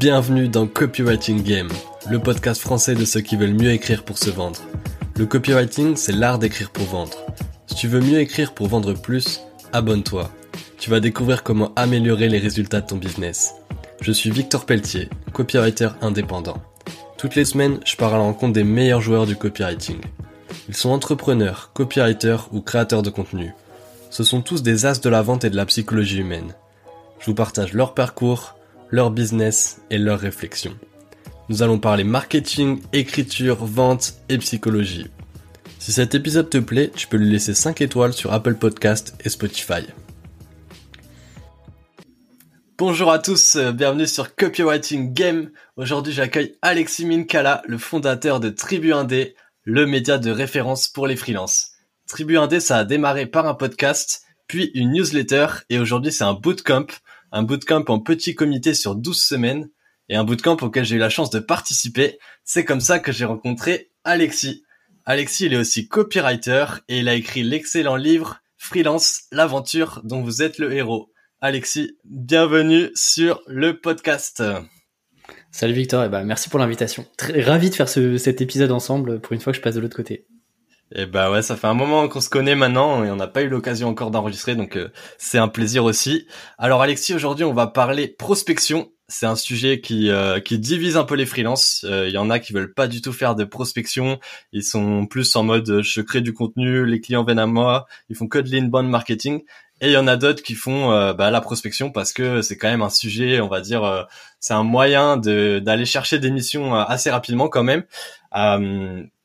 Bienvenue dans Copywriting Game, le podcast français de ceux qui veulent mieux écrire pour se vendre. Le copywriting, c'est l'art d'écrire pour vendre. Si tu veux mieux écrire pour vendre plus, abonne-toi. Tu vas découvrir comment améliorer les résultats de ton business. Je suis Victor Pelletier, copywriter indépendant. Toutes les semaines, je pars à la rencontre des meilleurs joueurs du copywriting. Ils sont entrepreneurs, copywriters ou créateurs de contenu. Ce sont tous des as de la vente et de la psychologie humaine. Je vous partage leur parcours, leur business et leurs réflexions. Nous allons parler marketing, écriture, vente et psychologie. Si cet épisode te plaît, tu peux lui laisser 5 étoiles sur Apple Podcast et Spotify. Bonjour à tous, euh, bienvenue sur Copywriting Game. Aujourd'hui, j'accueille Alexis Minkala, le fondateur de Tribu Indé, le média de référence pour les freelances. Tribu Indé, ça a démarré par un podcast, puis une newsletter, et aujourd'hui, c'est un bootcamp un bootcamp en petit comité sur 12 semaines et un bootcamp auquel j'ai eu la chance de participer. C'est comme ça que j'ai rencontré Alexis. Alexis, il est aussi copywriter et il a écrit l'excellent livre Freelance, l'aventure dont vous êtes le héros. Alexis, bienvenue sur le podcast. Salut Victor, et bah merci pour l'invitation. Ravi de faire cet épisode ensemble pour une fois que je passe de l'autre côté. Et bah ouais, ça fait un moment qu'on se connaît maintenant et on n'a pas eu l'occasion encore d'enregistrer, donc euh, c'est un plaisir aussi. Alors Alexis, aujourd'hui on va parler prospection. C'est un sujet qui euh, qui divise un peu les freelances. Euh, il y en a qui veulent pas du tout faire de prospection. Ils sont plus en mode je crée du contenu, les clients viennent à moi, ils font que de l'inbound marketing. Et il y en a d'autres qui font bah, la prospection parce que c'est quand même un sujet, on va dire, c'est un moyen de d'aller chercher des missions assez rapidement quand même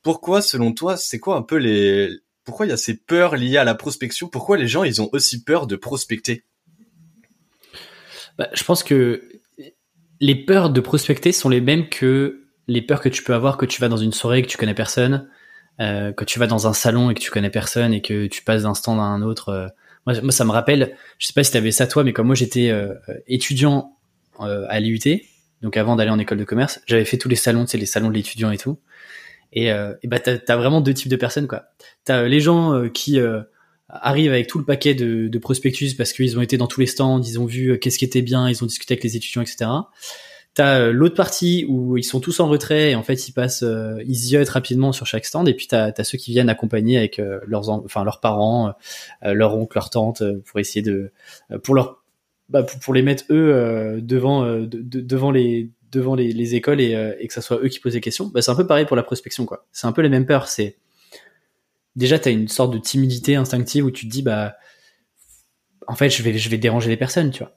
pourquoi, selon toi, c'est quoi un peu les, pourquoi il y a ces peurs liées à la prospection? Pourquoi les gens, ils ont aussi peur de prospecter? Bah, Je pense que les peurs de prospecter sont les mêmes que les peurs que tu peux avoir que tu vas dans une soirée et que tu connais personne, euh, que tu vas dans un salon et que tu connais personne et que tu passes d'un stand à un autre. Euh. Moi, ça me rappelle, je sais pas si tu avais ça toi, mais comme moi j'étais euh, étudiant à l'IUT, donc avant d'aller en école de commerce, j'avais fait tous les salons, tu sais, les salons de l'étudiant et tout. Et, euh, bah t'as as vraiment deux types de personnes quoi. T'as euh, les gens euh, qui euh, arrivent avec tout le paquet de, de prospectus parce qu'ils ont été dans tous les stands, ils ont vu qu'est-ce qui était bien, ils ont discuté avec les étudiants, etc. T'as l'autre partie où ils sont tous en retrait et en fait ils passent, euh, ils ziotent rapidement sur chaque stand. Et puis t'as as ceux qui viennent accompagner avec leurs, enfin leurs parents, leurs oncles, leurs tantes pour essayer de, pour leur, bah, pour, pour, les mettre eux devant, de, devant les devant les, écoles euh, et, que ça soit eux qui posent les questions, bah, c'est un peu pareil pour la prospection, quoi. C'est un peu les mêmes peurs. C'est déjà tu as une sorte de timidité instinctive où tu te dis bah en fait je vais je vais déranger les personnes, tu vois.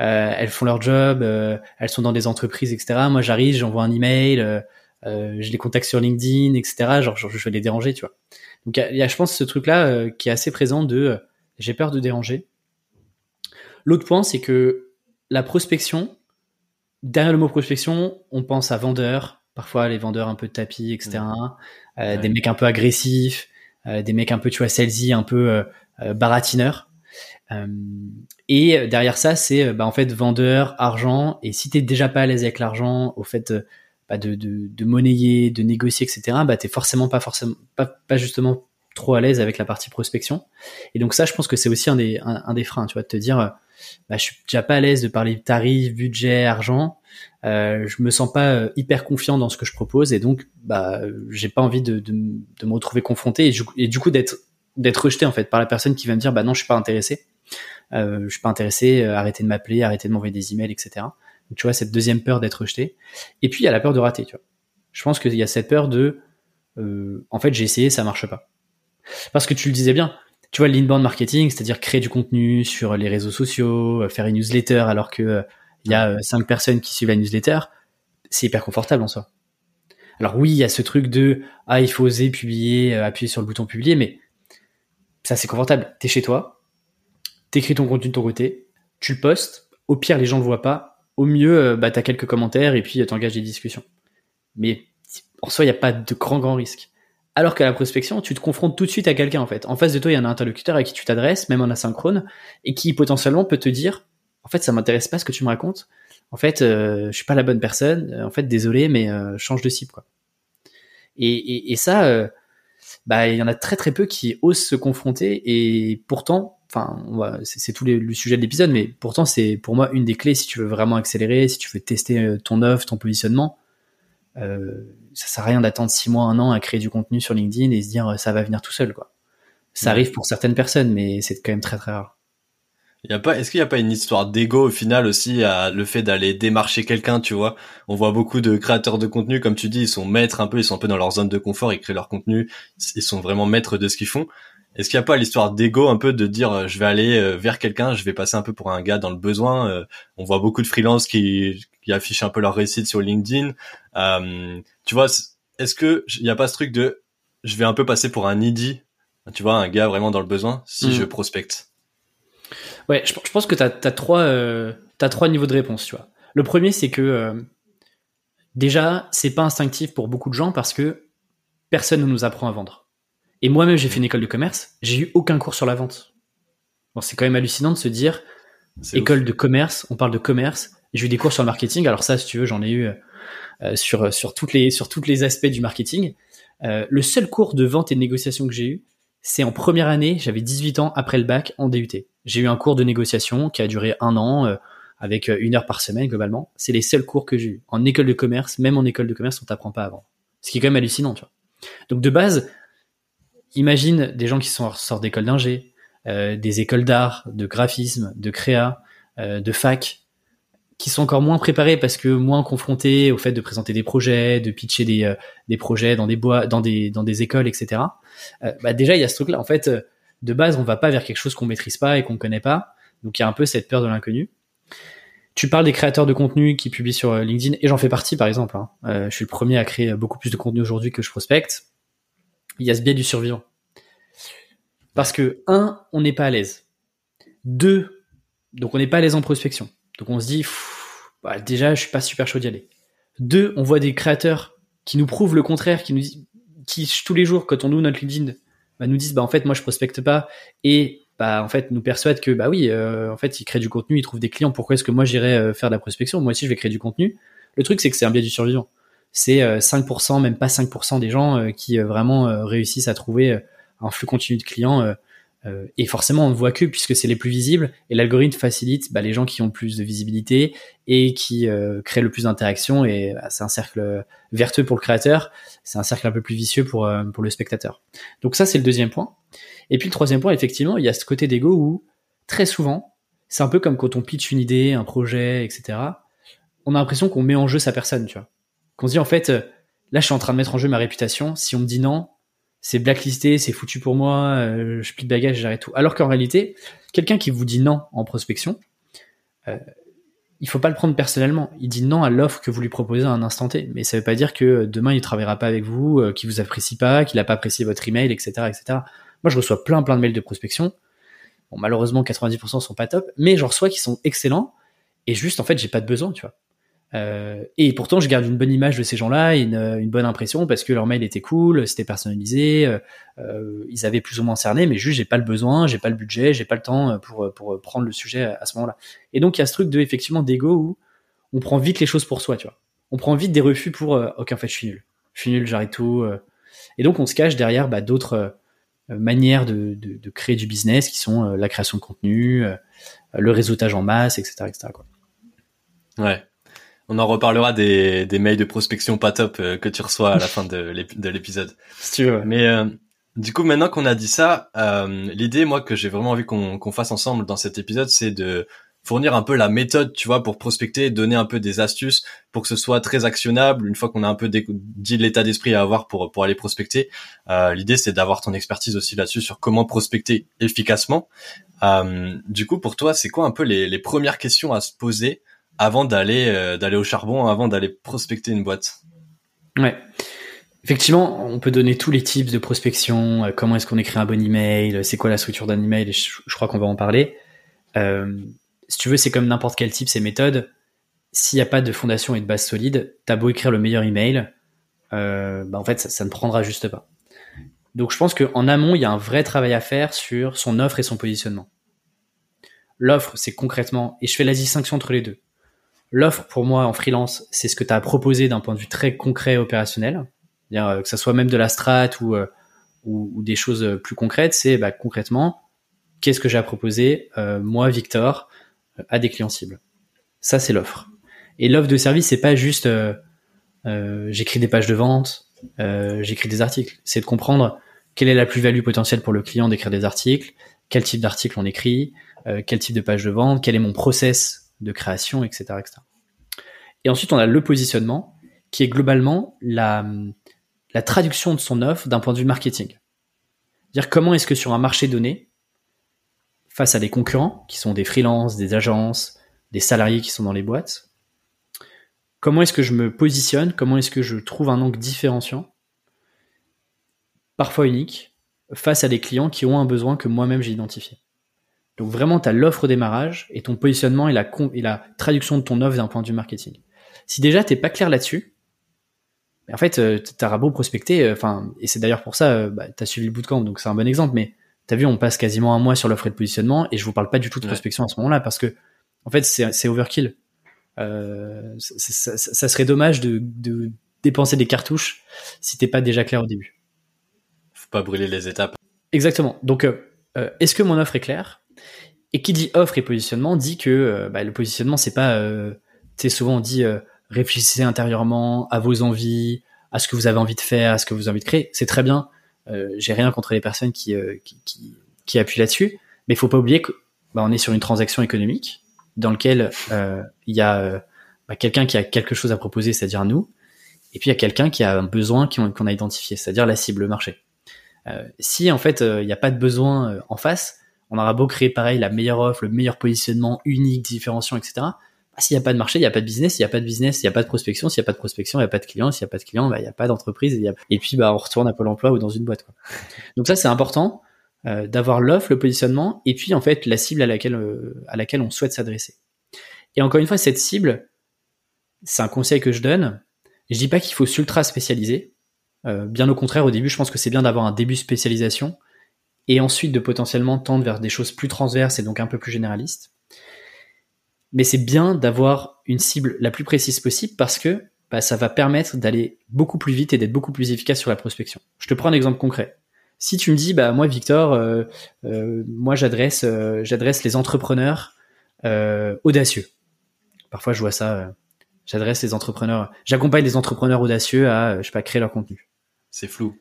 Euh, elles font leur job, euh, elles sont dans des entreprises, etc. Moi j'arrive, j'envoie un email, je les contacte sur LinkedIn, etc. Genre, je vais les déranger, tu vois. Donc il y, a, je pense ce truc là qui est assez présent de j'ai peur de déranger. L'autre point c'est que la prospection, derrière le mot prospection, on pense à vendeurs, parfois les vendeurs un peu de tapis, etc. Euh, des mecs un peu agressifs, euh, des mecs un peu, tu vois, salesy, un peu euh, euh baratineurs. Et derrière ça, c'est bah, en fait vendeur, argent. Et si t'es déjà pas à l'aise avec l'argent, au fait bah, de, de, de, monnayer, de négocier, etc., bah t'es forcément pas forcément pas, pas justement trop à l'aise avec la partie prospection. Et donc ça, je pense que c'est aussi un des, un, des freins, tu vois, de te dire, euh, bah, je suis déjà pas à l'aise de parler tarifs, budget, argent. Euh, je me sens pas euh, hyper confiant dans ce que je propose et donc bah j'ai pas envie de, de, de, me retrouver confronté et, du coup d'être d'être rejeté en fait par la personne qui va me dire bah non je suis pas intéressé, euh, je suis pas intéressé, euh, arrêtez de m'appeler, arrêtez de m'envoyer des emails, etc. Donc tu vois cette deuxième peur d'être rejeté et puis il y a la peur de rater, tu vois. Je pense qu'il y a cette peur de en fait j'ai essayé ça marche pas parce que tu le disais bien, tu vois, l'inbound marketing, c'est-à-dire créer du contenu sur les réseaux sociaux, euh, faire une newsletter alors que euh, il y a euh, cinq personnes qui suivent la newsletter, c'est hyper confortable en soi. Alors oui, il y a ce truc de ah il faut oser publier, appuyer sur le bouton publier, mais ça c'est confortable. T'es chez toi, t'écris ton contenu de ton côté, tu le postes. Au pire, les gens le voient pas. Au mieux, bah t'as quelques commentaires et puis t'engages des discussions. Mais en soi, il n'y a pas de grand grand risque. Alors qu'à la prospection, tu te confrontes tout de suite à quelqu'un en fait. En face de toi, il y a un interlocuteur à qui tu t'adresses, même en asynchrone, et qui potentiellement peut te dire, en fait, ça m'intéresse pas ce que tu me racontes. En fait, euh, je suis pas la bonne personne. En fait, désolé, mais euh, change de cible. Et, et, ça, euh, bah il y en a très très peu qui osent se confronter et pourtant, enfin c'est tout le sujet de l'épisode, mais pourtant c'est pour moi une des clés si tu veux vraiment accélérer, si tu veux tester euh, ton offre, ton positionnement. Euh, ça sert à rien d'attendre six mois, un an à créer du contenu sur LinkedIn et se dire euh, ça va venir tout seul quoi. Ça arrive pour certaines personnes, mais c'est quand même très très rare. Y a pas, est-ce qu'il n'y a pas une histoire d'ego au final aussi à le fait d'aller démarcher quelqu'un, tu vois? On voit beaucoup de créateurs de contenu, comme tu dis, ils sont maîtres un peu, ils sont un peu dans leur zone de confort, ils créent leur contenu, ils sont vraiment maîtres de ce qu'ils font. Est-ce qu'il n'y a pas l'histoire d'ego un peu de dire euh, je vais aller euh, vers quelqu'un, je vais passer un peu pour un gars dans le besoin euh, On voit beaucoup de freelances qui, qui affichent un peu leur réussite sur LinkedIn. tu vois, est-ce que il n'y a pas ce truc de je vais un peu passer pour un needy, tu vois, un gars vraiment dans le besoin si mm. je prospecte? Ouais, je, pense que tu as, trois, euh, trois niveaux de réponse, tu vois. Le premier, c'est que euh, déjà, c'est pas instinctif pour beaucoup de gens parce que personne ne nous apprend à vendre. Et moi-même, j'ai fait une école de commerce, j'ai eu aucun cours sur la vente. Bon, c'est quand même hallucinant de se dire, école de commerce, on parle de commerce, j'ai eu des cours sur le marketing. Alors ça, si tu veux, j'en ai eu euh, sur, sur, toutes les, sur tous les aspects du marketing. le seul cours de vente et de négociation que j'ai eu, c'est en première année, j'avais 18 ans après le bac en DUT. J'ai eu un cours de négociation qui a duré un an, euh, avec euh, une heure par semaine globalement. C'est les seuls cours que j'ai eu. En école de commerce, même en école de commerce, on t'apprend pas avant. Ce qui est quand même hallucinant, tu vois. Donc de base, imagine des gens qui sont sortent d'école d'ingé, euh, des écoles d'art, de graphisme, de créa, de fac, qui sont encore moins préparés parce que moins confrontés au fait de présenter des projets, de pitcher des, euh, des projets dans des bois, dans des, dans des écoles, etc. Euh, bah déjà, il y a ce truc-là. En fait, euh, de base, on va pas vers quelque chose qu'on maîtrise pas et qu'on connaît pas. Donc, il y a un peu cette peur de l'inconnu. Tu parles des créateurs de contenu qui publient sur LinkedIn, et j'en fais partie, par exemple. Hein. je suis le premier à créer beaucoup plus de contenu aujourd'hui que je prospecte. Il y a ce biais du survivant. Parce que, un, on n'est pas à l'aise. Deux, donc on n'est pas à l'aise en prospection. Donc on se dit, bah, déjà, je suis pas super chaud d'y aller. Deux, on voit des créateurs qui nous prouvent le contraire, qui nous qui tous les jours, quand on ouvre notre LinkedIn, bah, nous disent, bah en fait, moi je prospecte pas, et bah en fait nous persuadent que bah oui, euh, en fait ils créent du contenu, ils trouvent des clients. Pourquoi est-ce que moi j'irais euh, faire de la prospection? Moi aussi je vais créer du contenu. Le truc c'est que c'est un biais du survivant. C'est 5%, euh, même pas 5% des gens qui vraiment réussissent à trouver un flux continu de clients euh, et forcément, on ne voit que puisque c'est les plus visibles. Et l'algorithme facilite bah, les gens qui ont plus de visibilité et qui euh, créent le plus d'interactions. Et bah, c'est un cercle vertueux pour le créateur. C'est un cercle un peu plus vicieux pour, euh, pour le spectateur. Donc ça, c'est le deuxième point. Et puis le troisième point, effectivement, il y a ce côté d'ego où très souvent, c'est un peu comme quand on pitch une idée, un projet, etc. On a l'impression qu'on met en jeu sa personne, tu vois. Qu'on se dit en fait, là, je suis en train de mettre en jeu ma réputation. Si on me dit non, c'est blacklisté, c'est foutu pour moi, euh, je plie de bagage, j'arrête tout. Alors qu'en réalité, quelqu'un qui vous dit non en prospection, euh, il faut pas le prendre personnellement. Il dit non à l'offre que vous lui proposez à un instant T. Mais ça veut pas dire que demain il travaillera pas avec vous, euh, qu'il vous apprécie pas, qu'il a pas apprécié votre email, etc., etc. Moi, je reçois plein, plein de mails de prospection. Bon, malheureusement, 90% sont pas top, mais j'en reçois qui sont excellents. Et juste, en fait, j'ai pas de besoin, tu vois. Euh, et pourtant, je garde une bonne image de ces gens-là, une, une bonne impression parce que leur mail était cool, c'était personnalisé, euh, euh, ils avaient plus ou moins cerné, mais juste j'ai pas le besoin, j'ai pas le budget, j'ai pas le temps pour pour prendre le sujet à, ce moment-là. Et donc il y a ce truc de effectivement d'ego où on prend vite les choses pour soi, tu vois. On prend vite des refus pour ok en fait je suis nul, je suis nul, j'arrête tout. et donc on se cache derrière bah, d'autres manières de, de, de, créer du business qui sont la création de contenu, le réseautage en masse, etc., etc. Quoi. Ouais. On en reparlera des, des mails de prospection pas top euh, que tu reçois à la fin de l'épisode. Si tu veux. Mais euh, du coup, maintenant qu'on a dit ça, euh, l'idée, moi, que j'ai vraiment envie qu'on qu'on fasse ensemble dans cet épisode, c'est de fournir un peu la méthode, tu vois, pour prospecter, donner un peu des astuces pour que ce soit très actionnable. Une fois qu'on a un peu dit l'état d'esprit à avoir pour pour aller prospecter, l'idée c'est d'avoir ton expertise aussi là-dessus sur comment prospecter efficacement. du coup, pour toi, c'est quoi un peu les, les premières questions à se poser avant d'aller euh, d'aller au charbon, avant d'aller prospecter une boîte. Ouais. Effectivement, on peut donner tous les types de prospection, euh, comment est-ce qu'on écrit un bon email, c'est quoi la structure d'un email, je, crois qu'on va en parler. Euh, si tu veux, c'est comme n'importe quel type, ces méthodes. S'il n'y a pas de fondation et de base solide, t'as beau écrire le meilleur email, euh, bah en fait, ça, ça, ne prendra juste pas. Donc, je pense qu'en amont, il y a un vrai travail à faire sur son offre et son positionnement. L'offre, c'est concrètement, et je fais la distinction entre les deux. L'offre, pour moi, en freelance, c'est ce que tu as proposé d'un point de vue très concret et opérationnel. Euh, que ça soit même de la strat ou, euh, des choses plus concrètes, c'est bah, concrètement, qu'est-ce que j'ai à proposer, moi, Victor, à des clients cibles. Ça, c'est l'offre. Et l'offre de service, c'est pas juste j'écris des pages de vente, j'écris des articles. C'est de comprendre quelle est la plus-value potentielle pour le client d'écrire des articles, quel type d'article on écrit, euh, quel type de page de vente, quel est mon process de création, etc., etc. Et ensuite, on a le positionnement, qui est globalement la, traduction de son offre d'un point de vue marketing. Dire comment est-ce que sur un marché donné, face à des concurrents, qui sont des freelances, des agences, des salariés qui sont dans les boîtes, comment est-ce que je me positionne, comment est-ce que je trouve un angle différenciant parfois unique, face à des clients qui ont un besoin que moi-même j'ai identifié. Donc vraiment, tu as l'offre au démarrage et ton positionnement et la, et la traduction de ton offre d'un point de vue marketing. Si déjà t'es pas clair là-dessus, en fait, euh, t'as beau prospecter, euh, enfin, et c'est d'ailleurs pour ça, euh, bah, tu as suivi le bootcamp, donc c'est un bon exemple, mais t'as vu, on passe quasiment un mois sur l'offre et le positionnement, et je vous parle pas du tout de prospection à ce moment-là, parce que, en fait, c'est overkill. Euh, ça, ça, serait dommage de, de dépenser des cartouches si t'es pas déjà clair au début pas brûler les étapes. Exactement. Donc, euh, est-ce que mon offre est claire? Et qui dit offre et positionnement dit que euh, bah, le positionnement, c'est pas, tu sais, souvent on dit réfléchissez intérieurement à vos envies, à ce que vous avez envie de faire, à ce que vous avez envie de créer. C'est très bien. J'ai rien contre les personnes qui, qui, qui, appuient là-dessus, mais il faut pas oublier que bah, est sur une transaction économique dans lequel il y a bah, quelqu'un qui a quelque chose à proposer, c'est-à-dire nous, et puis il y a quelqu'un qui a un besoin qu'on a identifié, c'est-à-dire la cible, le marché. Euh, si en fait euh, il n'y a pas de besoin euh, en face, on aura beau créer pareil la meilleure offre, le meilleur positionnement unique, différenciant, etc. Bah, s'il n'y a pas de marché, il n'y a pas de business. S'il n'y a pas de business, il n'y a pas de prospection. S'il n'y a pas de prospection, il n'y a pas de client. S'il n'y a pas de client, bah, il n'y a pas d'entreprise. Et, puis, bah, on retourne à Pôle emploi ou dans une boîte. Quoi. Donc ça, c'est important d'avoir l'offre, le positionnement, et puis en fait la cible à laquelle, à laquelle on souhaite s'adresser. Et encore une fois, cette cible, c'est un conseil que je donne. Je dis pas qu'il faut s'ultra spécialiser. Euh, bien au contraire, au début, je pense que c'est bien d'avoir un début spécialisation et ensuite de potentiellement tendre vers des choses plus transverses et donc un peu plus généralistes. Mais c'est bien d'avoir une cible la plus précise possible parce que bah, ça va permettre d'aller beaucoup plus vite et d'être beaucoup plus efficace sur la prospection. Je te prends un exemple concret. Si tu me dis, bah moi Victor, euh, euh, moi j'adresse j'adresse les entrepreneurs audacieux. Parfois je vois ça, j'adresse les entrepreneurs, j'accompagne les entrepreneurs audacieux à je sais pas créer leur contenu. C'est flou.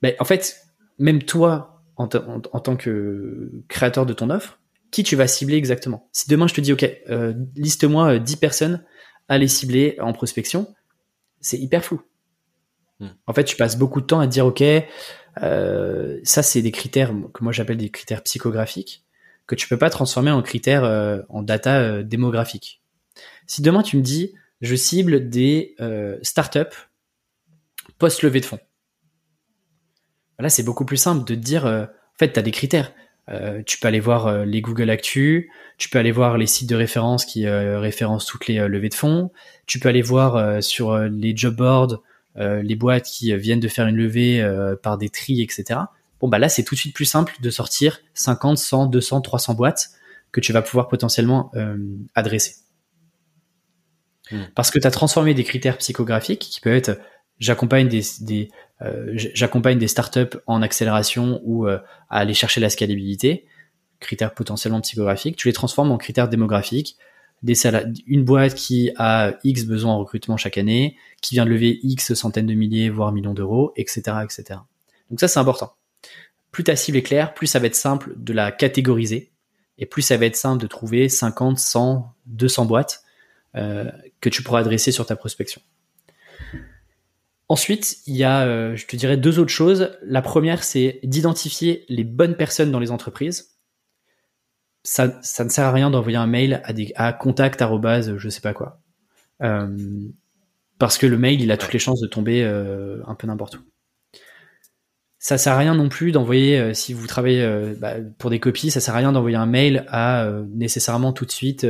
Ben, en fait, même toi, en, tant que créateur de ton offre, qui tu vas cibler exactement? Si demain je te dis, OK, euh, liste-moi 10 euh, personnes à les cibler en prospection, c'est hyper flou. Hmm. En fait, tu passes beaucoup de temps à dire, OK, euh, ça c'est des critères que moi j'appelle des critères psychographiques que tu peux pas transformer en critères en data démographique. Si demain tu me dis, je cible des startups post-levée de fonds. Là, c'est beaucoup plus simple de dire, euh, en fait, tu as des critères. Euh, tu peux aller voir euh, les Google Actu, tu peux aller voir les sites de référence qui référencent toutes les levées de fonds, tu peux aller voir sur les job boards les boîtes qui viennent de faire une levée par des tris, etc. Bon, bah là, c'est tout de suite plus simple de sortir 50, 100, 200, 300 boîtes que tu vas pouvoir potentiellement adresser. Hmm. Parce que tu as transformé des critères psychographiques qui peuvent être j'accompagne des, des euh, j'accompagne des startups en accélération ou euh, à aller chercher la scalabilité, critères potentiellement psychographiques, tu les transformes en critères démographiques, des une boîte qui a X besoins en recrutement chaque année, qui vient de lever X centaines de milliers, voire millions d'euros, etc., etc. Donc ça, c'est important. Plus ta cible est claire, plus ça va être simple de la catégoriser, et plus ça va être simple de trouver 50, 100, 200 boîtes euh, que tu pourras adresser sur ta prospection. Ensuite, il y a, euh, je te dirais, deux autres choses. La première, c'est d'identifier les bonnes personnes dans les entreprises. Ça, ça ne sert à rien d'envoyer un mail à, des, à contact je sais pas quoi. Euh, parce que le mail, il a toutes les chances de tomber euh, un peu n'importe où. Ça sert à rien non plus d'envoyer, si vous travaillez bah, pour des copies, ça sert à rien d'envoyer un mail à nécessairement tout de suite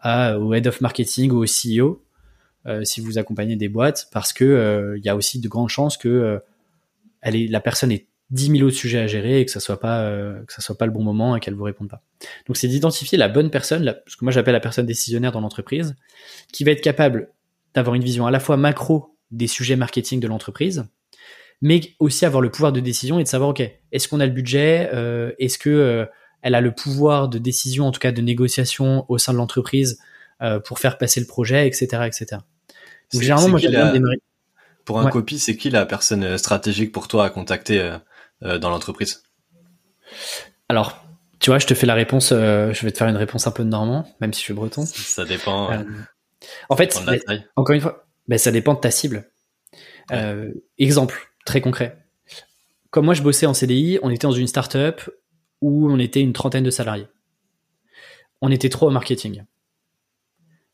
à, au head of marketing ou au CEO euh, si vous accompagnez des boîtes, parce que il euh, y a aussi de grandes chances que euh, elle est, la personne ait 10 000 autres sujets à gérer et que ça soit pas que ça soit pas le bon moment et qu'elle vous réponde pas. Donc c'est d'identifier la bonne personne, ce que moi j'appelle la personne décisionnaire dans l'entreprise, qui va être capable d'avoir une vision à la fois macro des sujets marketing de l'entreprise, mais aussi avoir le pouvoir de décision et de savoir, ok, est-ce qu'on a le budget, euh, est-ce que euh, elle a le pouvoir de décision, en tout cas de négociation au sein de l'entreprise euh, pour faire passer le projet, etc., etc. Donc généralement, moi, j'aime bien démarrer. Pour un copie, c'est qui la personne stratégique pour toi à contacter dans l'entreprise? Alors, tu vois, je te fais la réponse. je vais te faire une réponse un peu de normand, même si je suis breton. Ça dépend. en fait, encore une fois, ben, ça dépend de ta cible. exemple très concret. Comme moi, je bossais en CDI, on était dans une startup où on était une trentaine de salariés. On était trop au marketing.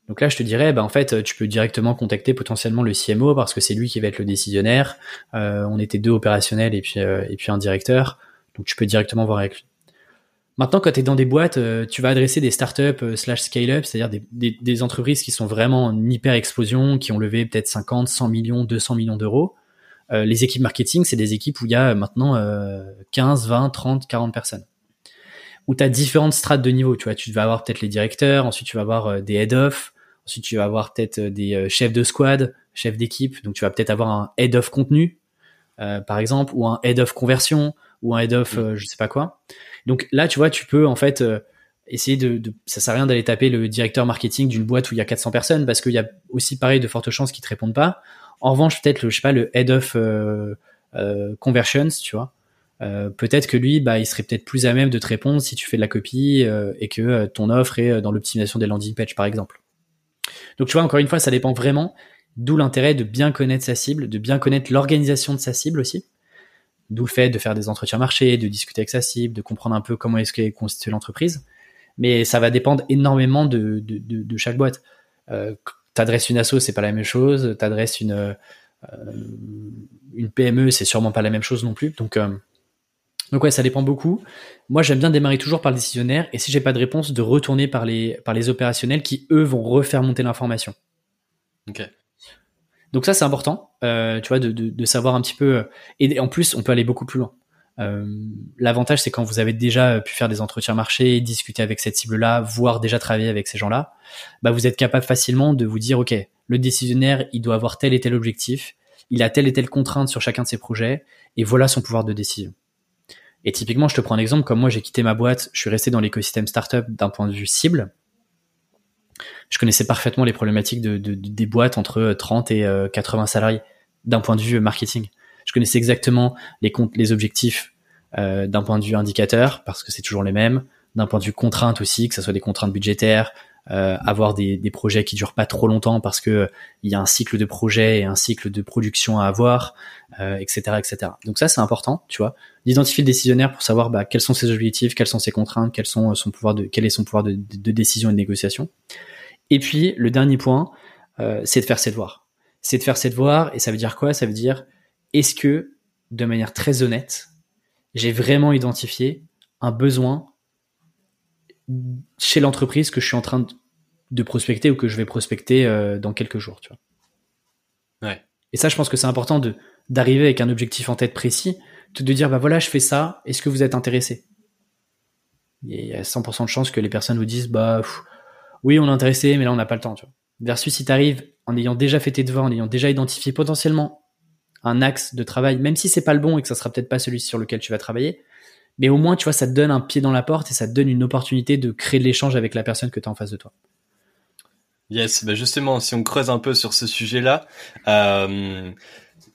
Donc là, je te dirais, bah, en fait, tu peux directement contacter potentiellement le CMO parce que c'est lui qui va être le décisionnaire. Euh, on était deux opérationnels et puis, euh, et puis un directeur. Donc tu peux directement voir avec lui. Maintenant, quand tu es dans des boîtes, euh, tu vas adresser des startups slash scale-up, c'est-à-dire des, des, entreprises qui sont vraiment en hyper explosion, qui ont levé peut-être 50, 100 millions, 200 millions d'euros. les équipes marketing, c'est des équipes où il y a maintenant 15, 20, 30, 40 personnes où tu as différentes strates de niveau. Tu vois, tu vas avoir peut-être les directeurs, ensuite tu vas avoir euh, des head-off, ensuite tu vas avoir peut-être euh, des euh, chefs de squad, chefs d'équipe. Donc tu vas peut-être avoir un head-off contenu, par exemple, ou un head-off conversion, ou un head-off mm. je sais pas quoi. Donc là, tu vois, tu peux en fait essayer de, de, ça sert à rien d'aller taper le directeur marketing d'une boîte où il y a 400 personnes parce qu'il y a aussi pareil de fortes chances qu'ils te répondent pas. En revanche, peut-être le je sais pas le head of conversions, tu vois. Euh, peut-être que lui, bah, il serait peut-être plus à même de te répondre si tu fais de la copie euh, et que euh, ton offre est dans l'optimisation des landing pages, par exemple. Donc tu vois, encore une fois, ça dépend vraiment, d'où l'intérêt de bien connaître sa cible, de bien connaître l'organisation de sa cible aussi. D'où le fait de faire des entretiens marché, de discuter avec sa cible, de comprendre un peu comment est-ce qu'est constituée l'entreprise. Mais ça va dépendre énormément de, chaque boîte. T'adresses une asso, c'est pas la même chose. T'adresses une, une PME, c'est sûrement pas la même chose non plus. Donc, donc ouais, ça dépend beaucoup. Moi, j'aime bien démarrer toujours par le décisionnaire et si j'ai pas de réponse, de retourner par les, par les opérationnels qui, eux, vont refaire monter l'information. Ok. Donc ça, c'est important, euh, tu vois, de, de, de, savoir un petit peu. Euh, et en plus, on peut aller beaucoup plus loin. Euh, L'avantage, c'est quand vous avez déjà pu faire des entretiens marché, discuter avec cette cible-là, voire déjà travailler avec ces gens-là, bah vous êtes capable facilement de vous dire, ok, le décisionnaire, il doit avoir tel et tel objectif, il a telle et telle contrainte sur chacun de ses projets, et voilà son pouvoir de décision. Et typiquement, je te prends un exemple, comme moi j'ai quitté ma boîte, je suis resté dans l'écosystème startup d'un point de vue cible. Je connaissais parfaitement les problématiques de, des boîtes entre 30 et 80 euh, salariés d'un point de vue marketing. Je connaissais exactement les comptes, les objectifs euh, d'un point de vue indicateur parce que c'est toujours les mêmes, d'un point de vue contrainte aussi, que ce soit des contraintes budgétaires, euh, avoir des, des, projets qui durent pas trop longtemps parce que il y a un cycle de projet et un cycle de production à avoir, euh, etc., etc. Donc ça c'est important, tu vois, d'identifier le décisionnaire pour savoir bah, quels sont ses objectifs, quelles sont ses contraintes, quels sont son pouvoir de, quel est son pouvoir de, de, décision et de négociation. Et puis le dernier point, euh, c'est de faire ses devoirs. C'est de faire ses devoirs et ça veut dire quoi? Ça veut dire est-ce que de manière très honnête, j'ai vraiment identifié un besoin chez l'entreprise que je suis en train de, prospecter ou que je vais prospecter euh, dans quelques jours, tu vois. Ouais. Et ça, je pense que c'est important de d'arriver avec un objectif en tête précis, de dire bah voilà, je fais ça, est-ce que vous êtes intéressé? Il y a 100% de chances que les personnes vous disent bah oui, on est intéressé, mais là on n'a pas le temps, tu vois. Versus si tu arrives en ayant déjà fait tes devoirs, en ayant déjà identifié potentiellement un axe de travail, même si c'est pas le bon et que ça sera peut-être pas celui sur lequel tu vas travailler, mais au moins, tu vois, ça te donne un pied dans la porte et ça te donne une opportunité de créer de l'échange avec la personne que tu as en face de toi. Yes, bah justement, si on creuse un peu sur ce sujet-là, euh,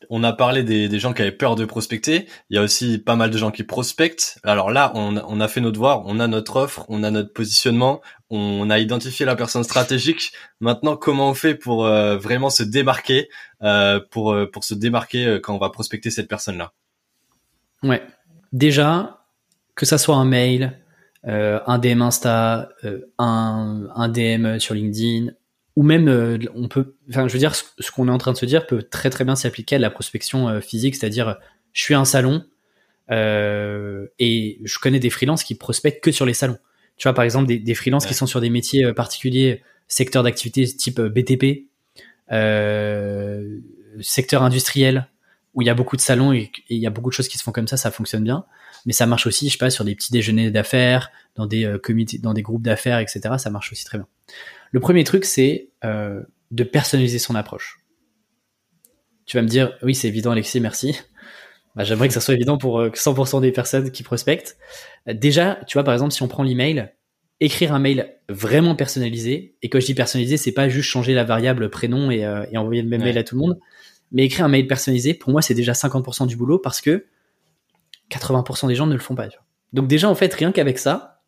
on a parlé des, gens qui avaient peur de prospecter. Il y a aussi pas mal de gens qui prospectent. Alors là, on, a fait nos devoirs, on a notre offre, on a notre positionnement, on a identifié la personne stratégique. Maintenant, comment on fait pour euh, vraiment se démarquer, euh, pour pour se démarquer quand on va prospecter cette personne-là? Ouais. Déjà, que ça soit un mail, euh, un DM Insta, euh, un, un, DM sur LinkedIn, ou même euh, on peut, enfin je veux dire ce, qu'on est en train de se dire peut très très bien s'appliquer à la prospection physique, c'est-à-dire je suis un salon et je connais des freelances qui prospectent que sur les salons. Tu vois par exemple des, des freelances qui sont sur des métiers particuliers, secteur d'activité type BTP, secteur industriel où il y a beaucoup de salons et il y a beaucoup de choses qui se font comme ça, ça fonctionne bien mais ça marche aussi, je sais pas, sur des petits déjeuners d'affaires, dans des euh, comités, dans des groupes d'affaires, etc. Ça marche aussi très bien. Le premier truc, c'est euh, de personnaliser son approche. Tu vas me dire, oui, c'est évident, Alexis, merci. bah, J'aimerais que ça soit évident pour 100% des personnes qui prospectent. Déjà, tu vois, par exemple, si on prend l'email, écrire un mail vraiment personnalisé, et quand je dis personnalisé, c'est pas juste changer la variable prénom et, et envoyer le même mail à tout le monde, mais écrire un mail personnalisé, pour moi, c'est déjà 50% du boulot parce que 80% des gens ne le font pas. Donc déjà, en fait, rien qu'avec ça,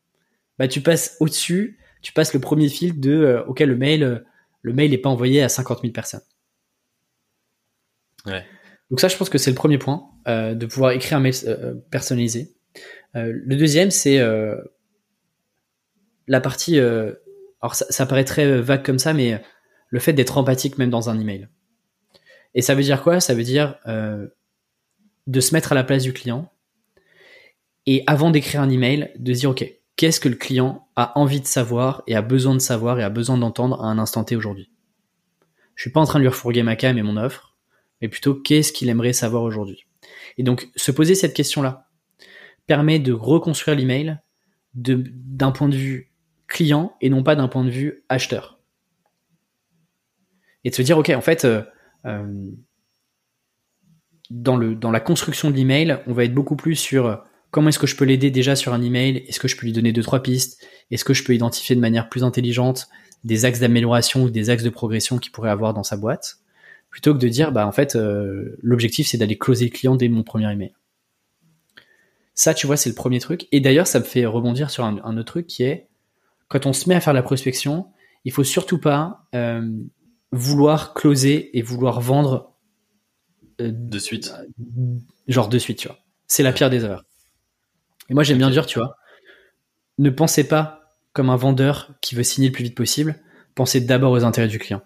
bah, tu passes au-dessus, tu passes le premier filtre de euh, OK, le mail, euh, le mail n'est pas envoyé à 50 000 personnes. Ouais. Donc ça, je pense que c'est le premier point, euh, de pouvoir écrire un mail personnalisé. le deuxième, c'est la partie... alors ça, ça, paraît très vague comme ça, mais le fait d'être empathique même dans un email. Et ça veut dire quoi? Ça veut dire de se mettre à la place du client et avant d'écrire un email, de dire ok, qu'est-ce que le client a envie de savoir et a besoin de savoir et a besoin d'entendre à un instant T aujourd'hui? Je suis pas en train de lui refourguer ma cam et mon offre, mais plutôt qu'est-ce qu'il aimerait savoir aujourd'hui? Et donc se poser cette question-là permet de reconstruire l'email d'un point de vue client et non pas d'un point de vue acheteur. Et de se dire ok, en fait. Euh, euh, dans, le, dans la construction de l'email, on va être beaucoup plus sur Comment est-ce que je peux l'aider déjà sur un email? Est-ce que je peux lui donner deux trois pistes? Est-ce que je peux identifier de manière plus intelligente des axes d'amélioration ou des axes de progression qu'il pourrait avoir dans sa boîte? Plutôt que de dire bah en fait euh, l'objectif c'est d'aller closer le client dès mon premier email. Ça tu vois c'est le premier truc. Et d'ailleurs ça me fait rebondir sur un, autre truc qui est quand on se met à faire la prospection, il faut surtout pas euh, vouloir closer et vouloir vendre euh, de suite. Genre de suite tu vois. C'est la pire des erreurs. Et moi, j'aime bien dire, tu vois, ne pensez pas comme un vendeur qui veut signer le plus vite possible. Pensez d'abord aux intérêts du client.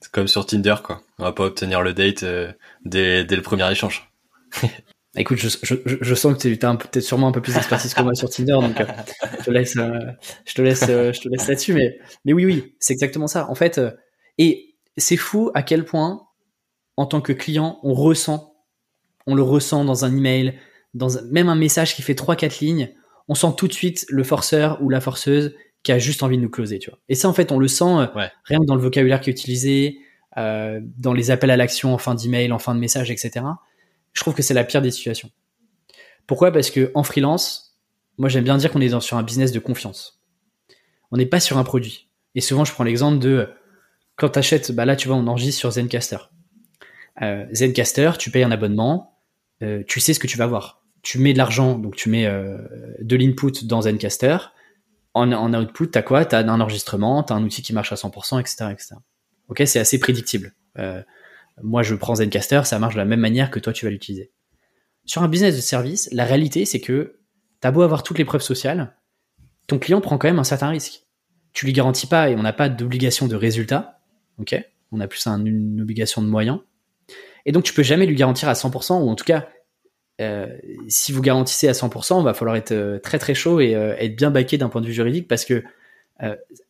C'est comme sur Tinder, quoi. On va pas obtenir le date euh, dès, le premier échange. Écoute, je, sens que tu as peut-être sûrement un peu plus d'expertise que moi sur Tinder, donc euh, je te laisse, euh, je te laisse, je te laisse là-dessus. Mais, mais oui, oui, c'est exactement ça. En fait, et c'est fou à quel point, en tant que client, on ressent, on le ressent dans un email, dans même un message qui fait 3-4 lignes, on sent tout de suite le forceur ou la forceuse qui a juste envie de nous closer, tu vois. Et ça, en fait, on le sent euh, rien que dans le vocabulaire qui est utilisé, euh, dans les appels à l'action en fin d'email, en fin de message, etc. Je trouve que c'est la pire des situations. Pourquoi? Parce que en freelance, moi j'aime bien dire qu'on est dans, sur un business de confiance. On n'est pas sur un produit. Et souvent, je prends l'exemple de quand tu achètes, bah là, tu vois, on enregistre sur Zencaster. Euh, Zencaster, tu payes un abonnement, tu sais ce que tu vas voir tu mets de l'argent, donc tu mets euh, de l'input dans Zencaster. En, en output, t'as quoi? T'as un enregistrement, t'as un outil qui marche à 100%, etc., etc. Ok, c'est assez prédictible. Euh, moi, je prends Zencaster, ça marche de la même manière que toi, tu vas l'utiliser. Sur un business de service, la réalité, c'est que t'as beau avoir toutes les preuves sociales, ton client prend quand même un certain risque. Tu lui garantis pas et on n'a pas d'obligation de résultat. Ok, on a plus une obligation de moyens. Et donc, tu peux jamais lui garantir à 100%, ou en tout cas, euh, si vous garantissez à 100%, il va falloir être euh, très très chaud et euh, être bien baqué d'un point de vue juridique parce que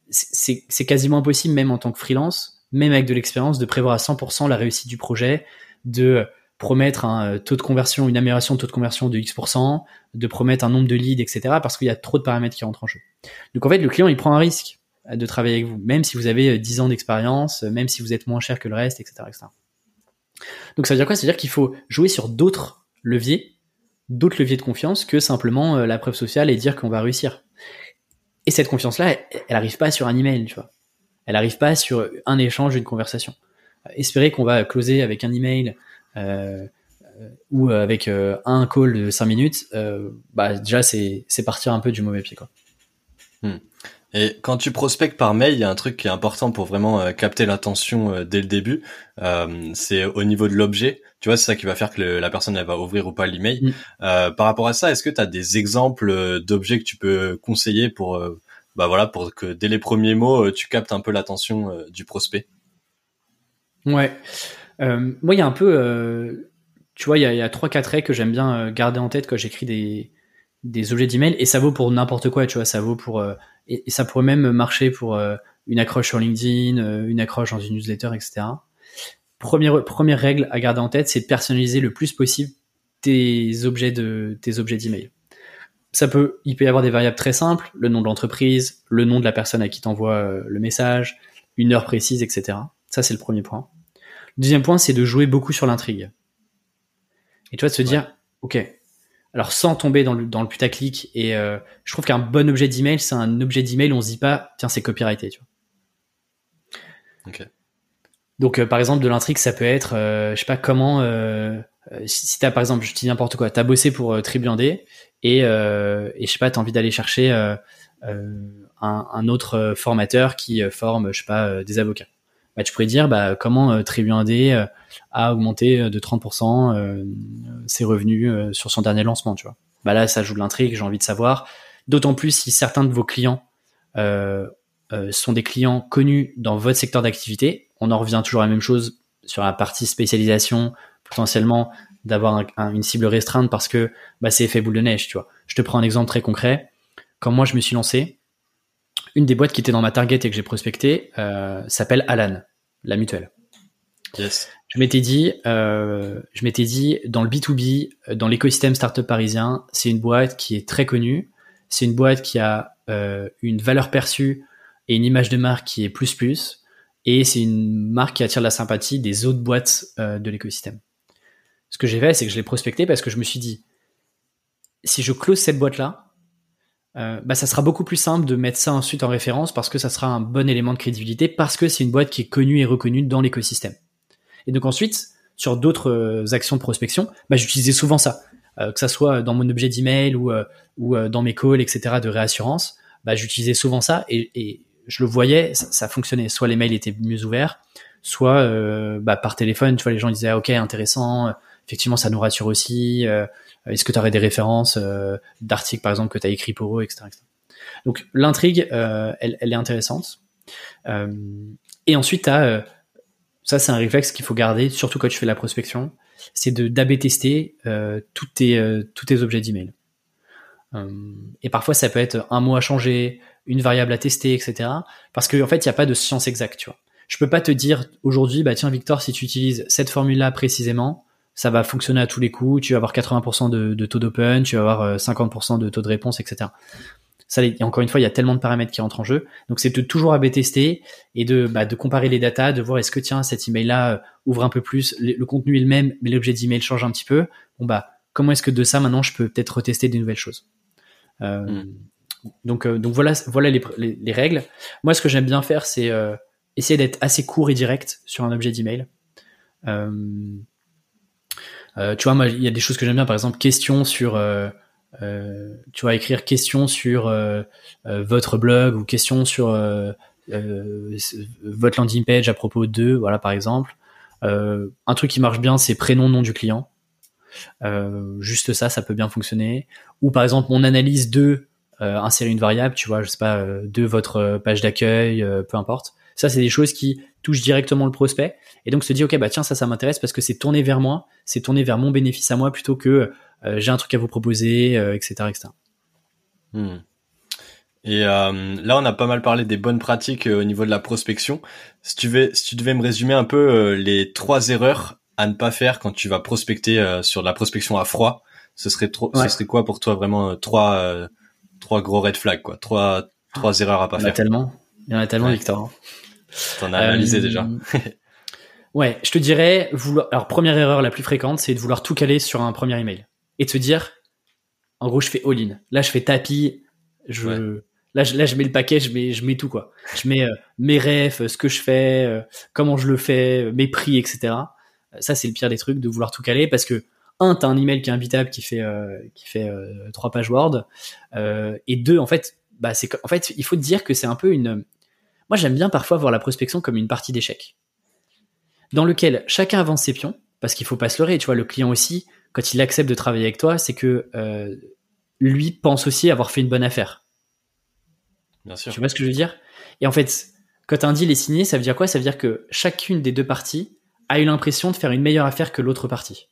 c'est quasiment impossible, même en tant que freelance, même avec de l'expérience, de prévoir à 100% la réussite du projet, de promettre un taux de conversion, une amélioration de taux de conversion de X%, de promettre un nombre de leads, etc. parce qu'il y a trop de paramètres qui rentrent en jeu. Donc en fait, le client, il prend un risque de travailler avec vous, même si vous avez 10 ans d'expérience, même si vous êtes moins cher que le reste, etc. etc. Donc ça veut dire quoi? Ça veut dire qu'il faut jouer sur d'autres leviers, d'autres leviers de confiance que simplement euh, la preuve sociale et dire qu'on va réussir. Et cette confiance-là, elle, n'arrive pas sur un email, tu vois. Elle arrive pas sur un échange, une conversation. Espérer qu'on va closer avec un email euh, ou avec euh, un call de 5 minutes, bah déjà c'est partir un peu du mauvais pied quoi. Hmm. Et quand tu prospectes par mail, il y a un truc qui est important pour vraiment euh, capter l'attention euh, dès le début. Euh, c'est au niveau de l'objet. Tu vois, c'est ça qui va faire que la personne elle va ouvrir ou pas l'email. Mm. par rapport à ça, est-ce que tu as des exemples d'objets que tu peux conseiller pour, bah voilà, pour que dès les premiers mots, tu captes un peu l'attention du prospect? Ouais. moi, il y a un peu, tu vois, il y a, trois quatre règles que j'aime bien garder en tête quand j'écris des des objets d'email et ça vaut pour n'importe quoi, tu vois, ça vaut pour et, ça pourrait même marcher pour euh, une accroche sur LinkedIn, euh, une accroche dans une newsletter, etc. Première, première règle à garder en tête, c'est de personnaliser le plus possible tes objets de tes objets d'email. Ça peut, il peut y avoir des variables très simples, le nom de l'entreprise, le nom de la personne à qui t'envoie euh, le message, une heure précise, etc. Ça c'est le premier point. Le deuxième point, c'est de jouer beaucoup sur l'intrigue. Et tu vois, de se dire, ok, alors sans tomber dans le, dans le putaclic, et euh, je trouve qu'un bon objet d'email, c'est un objet d'email où on se dit pas, tiens, c'est copyrighté, tu vois. Donc, euh, par exemple, de l'intrigue, ça peut être, euh, je sais pas comment, si, si t'as, par exemple, je te dis n'importe quoi, t'as bossé pour euh, Tribuandé, et, et je sais pas, t'as envie d'aller chercher un, un, autre formateur qui forme, je sais pas, des avocats. Bah, tu pourrais dire bah, comment euh, Tribuandé a augmenté de 30% ses revenus sur son dernier lancement, tu vois. Bah là, ça joue de l'intrigue, j'ai envie de savoir. D'autant plus si certains de vos clients euh, euh, sont des clients connus dans votre secteur d'activité. On en revient toujours à la même chose sur la partie spécialisation, potentiellement d'avoir une cible restreinte parce que bah, c'est effet boule de neige, tu vois. Je te prends un exemple très concret. Quand moi je me suis lancé, une des boîtes qui était dans ma target et que j'ai prospecté euh, s'appelle Alan, la mutuelle. Yes. Je m'étais dit, euh, je m'étais dit, dans le B2B, dans l'écosystème startup parisien, c'est une boîte qui est très connue. C'est une boîte qui a euh, une valeur perçue et une image de marque qui est plus plus. Et c'est une marque qui attire la sympathie des autres boîtes euh, de l'écosystème. Ce que j'ai fait, c'est que je l'ai prospecté parce que je me suis dit, si je close cette boîte-là, euh, bah, ça sera beaucoup plus simple de mettre ça ensuite en référence parce que ça sera un bon élément de crédibilité parce que c'est une boîte qui est connue et reconnue dans l'écosystème. Et donc ensuite, sur d'autres euh, actions de prospection, bah, j'utilisais souvent ça, euh, que ça soit dans mon objet d'email ou, euh, ou dans mes calls, etc. de réassurance, bah, j'utilisais souvent ça et, je le voyais, ça, ça, fonctionnait. Soit les mails étaient mieux ouverts, soit bah, par téléphone, tu vois, les gens disaient ah, ok intéressant, effectivement ça nous rassure aussi. Est-ce que tu aurais des références d'articles par exemple que tu as écrit pour eux, etc. Donc l'intrigue, elle, elle, est intéressante. et ensuite, as ça, c'est un réflexe qu'il faut garder, surtout quand tu fais la prospection. C'est de d'AB tester euh, tous tes euh, objets d'email. Euh, et parfois, ça peut être un mot à changer, une variable à tester, etc. Parce qu'en en fait, il n'y a pas de science exacte, tu vois. Je peux pas te dire aujourd'hui, bah tiens Victor, si tu utilises cette formule-là précisément, ça va fonctionner à tous les coups. Tu vas avoir 80% de, de taux d'open, tu vas avoir 50% de taux de réponse, etc. Ça, et encore une fois, il y a tellement de paramètres qui rentrent en jeu. Donc, c'est de toujours AB tester et de, bah, de comparer les datas, de voir est-ce que tiens, cet email-là euh, ouvre un peu plus, le, contenu est le même, mais l'objet d'email change un petit peu. Bon bah, comment est-ce que de ça maintenant je peux peut-être retester des nouvelles choses? Euh, mm. Donc, euh, donc voilà, voilà les, les, règles. Moi, ce que j'aime bien faire, c'est euh, essayer d'être assez court et direct sur un objet d'email. Euh, tu vois, moi, il y a des choses que j'aime bien, par exemple, question sur euh, tu vas écrire question sur euh, euh, votre blog ou question sur votre landing page à propos de, voilà par exemple. un truc qui marche bien, c'est prénom, nom du client. juste ça, ça peut bien fonctionner. Ou par exemple, mon analyse de insérer une variable, tu vois, je sais pas, de votre page d'accueil, peu importe. Ça, c'est des choses qui touchent directement le prospect. Et donc se dit, ok, bah tiens, ça, ça m'intéresse parce que c'est tourné vers moi, c'est tourné vers mon bénéfice à moi plutôt que euh, j'ai un truc à vous proposer, etc., euh, etc. Hmm. Et euh, là, on a pas mal parlé des bonnes pratiques au niveau de la prospection. Si tu, veux, si tu devais me résumer un peu les trois erreurs à ne pas faire quand tu vas prospecter sur de la prospection à froid, ce serait trop, ce serait quoi pour toi vraiment trois trois gros red flags quoi, trois trois erreurs à pas il y en a tellement, il y en a tellement, Victor. T'en as analysé déjà. ouais, je te dirais vouloir. Alors première erreur la plus fréquente, c'est de vouloir tout caler sur un premier email et de se dire, en gros, je fais all-in. Là, je fais tapis. Je, là, je, là, je mets le paquet, je mets, je mets tout, quoi. Je mets euh, mes refs, ce que je fais, euh, comment je le fais, mes prix, etc. Ça, c'est le pire des trucs de vouloir tout caler parce que, un, t'as un email qui est imbitable qui fait, euh, qui fait trois pages Word. et deux, en fait, bah, c'est, en fait, il faut te dire que c'est un peu une, moi, j'aime bien parfois voir la prospection comme une partie d'échec. Dans lequel chacun avance ses pions, parce qu'il faut pas se leurrer, tu vois, le client aussi, quand il accepte de travailler avec toi, c'est que euh, lui pense aussi avoir fait une bonne affaire. Bien sûr. Tu vois ce que je veux dire? Et en fait, quand un deal est signé, ça veut dire quoi? Ça veut dire que chacune des deux parties a eu l'impression de faire une meilleure affaire que l'autre partie.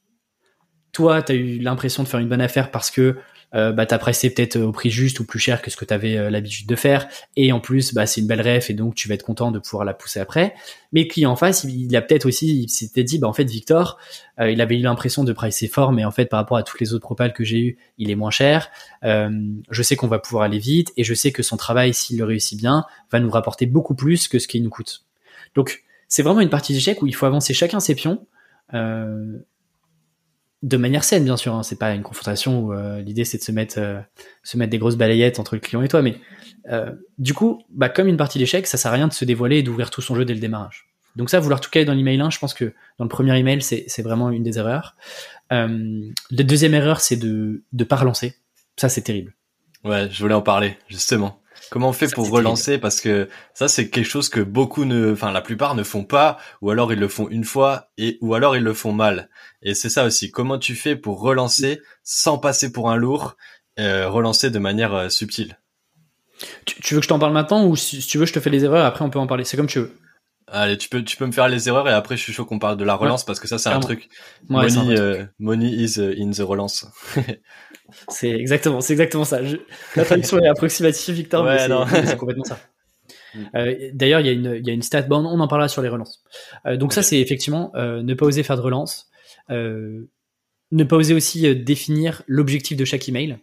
Toi, tu as eu l'impression de faire une bonne affaire parce que euh, bah, t'as pressé peut-être au prix juste ou plus cher que ce que tu avais euh, l'habitude de faire. Et en plus, bah, c'est une belle ref et donc tu vas être content de pouvoir la pousser après. Mais le client en face, il, a peut-être aussi, il s'était dit, bah, en fait, Victor, euh, il avait eu l'impression de pricer fort, mais en fait, par rapport à toutes les autres propales que j'ai eu, il est moins cher. Je sais qu'on va pouvoir aller vite et je sais que son travail, s'il le réussit bien, va nous rapporter beaucoup plus que ce qu'il nous coûte. Donc, c'est vraiment une partie d'échec où il faut avancer chacun ses pions. De manière saine, bien sûr. Hein. C'est pas une confrontation où l'idée c'est de se mettre, se mettre des grosses balayettes entre le client et toi. Mais du coup, bah, comme une partie d'échec, ça sert à rien de se dévoiler et d'ouvrir tout son jeu dès le démarrage. Donc ça, vouloir tout caler dans l'email 1, je pense que dans le premier email, c'est vraiment une des erreurs. Euh, la deuxième erreur, c'est de ne pas relancer. Ça, c'est terrible. Ouais, je voulais en parler, justement. Comment on fait pour relancer? Parce que ça, c'est quelque chose que beaucoup ne, enfin la plupart ne font pas, ou alors ils le font une fois, et ou alors ils le font mal. Et c'est ça aussi. Comment tu fais pour relancer sans passer pour un lourd, euh, relancer de manière euh, subtile? Tu, veux que je t'en parle maintenant ou si, tu veux, je te fais les erreurs. Après, on peut en parler. C'est comme tu veux. Allez, tu peux, tu peux me faire les erreurs et après je suis chaud qu'on parle de la relance parce que ça c'est un truc. money, euh, money is in the relance. c'est exactement, c'est exactement ça. La traduction est approximative, Victor, mais c'est complètement ça. Mm. Euh, D'ailleurs, il y a une, il y a une stat, on en parlera sur les relances. Euh, donc ça, c'est effectivement euh, ne pas oser faire de relance, ne pas oser aussi définir l'objectif de chaque email.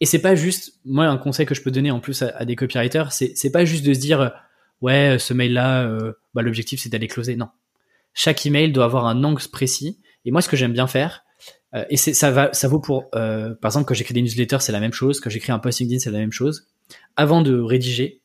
Et c'est pas juste, moi, un conseil que je peux donner en plus à, à des copywriters, c'est, pas juste de se dire ouais, ce mail-là, bah, l'objectif c'est d'aller closer. Non. Chaque email doit avoir un angle précis. Et moi, ce que j'aime bien faire, euh, et ça va, ça vaut pour, euh, par exemple, quand j'écris des newsletters, c'est la même chose. Quand j'écris un post LinkedIn, c'est la même chose. Avant de rédiger,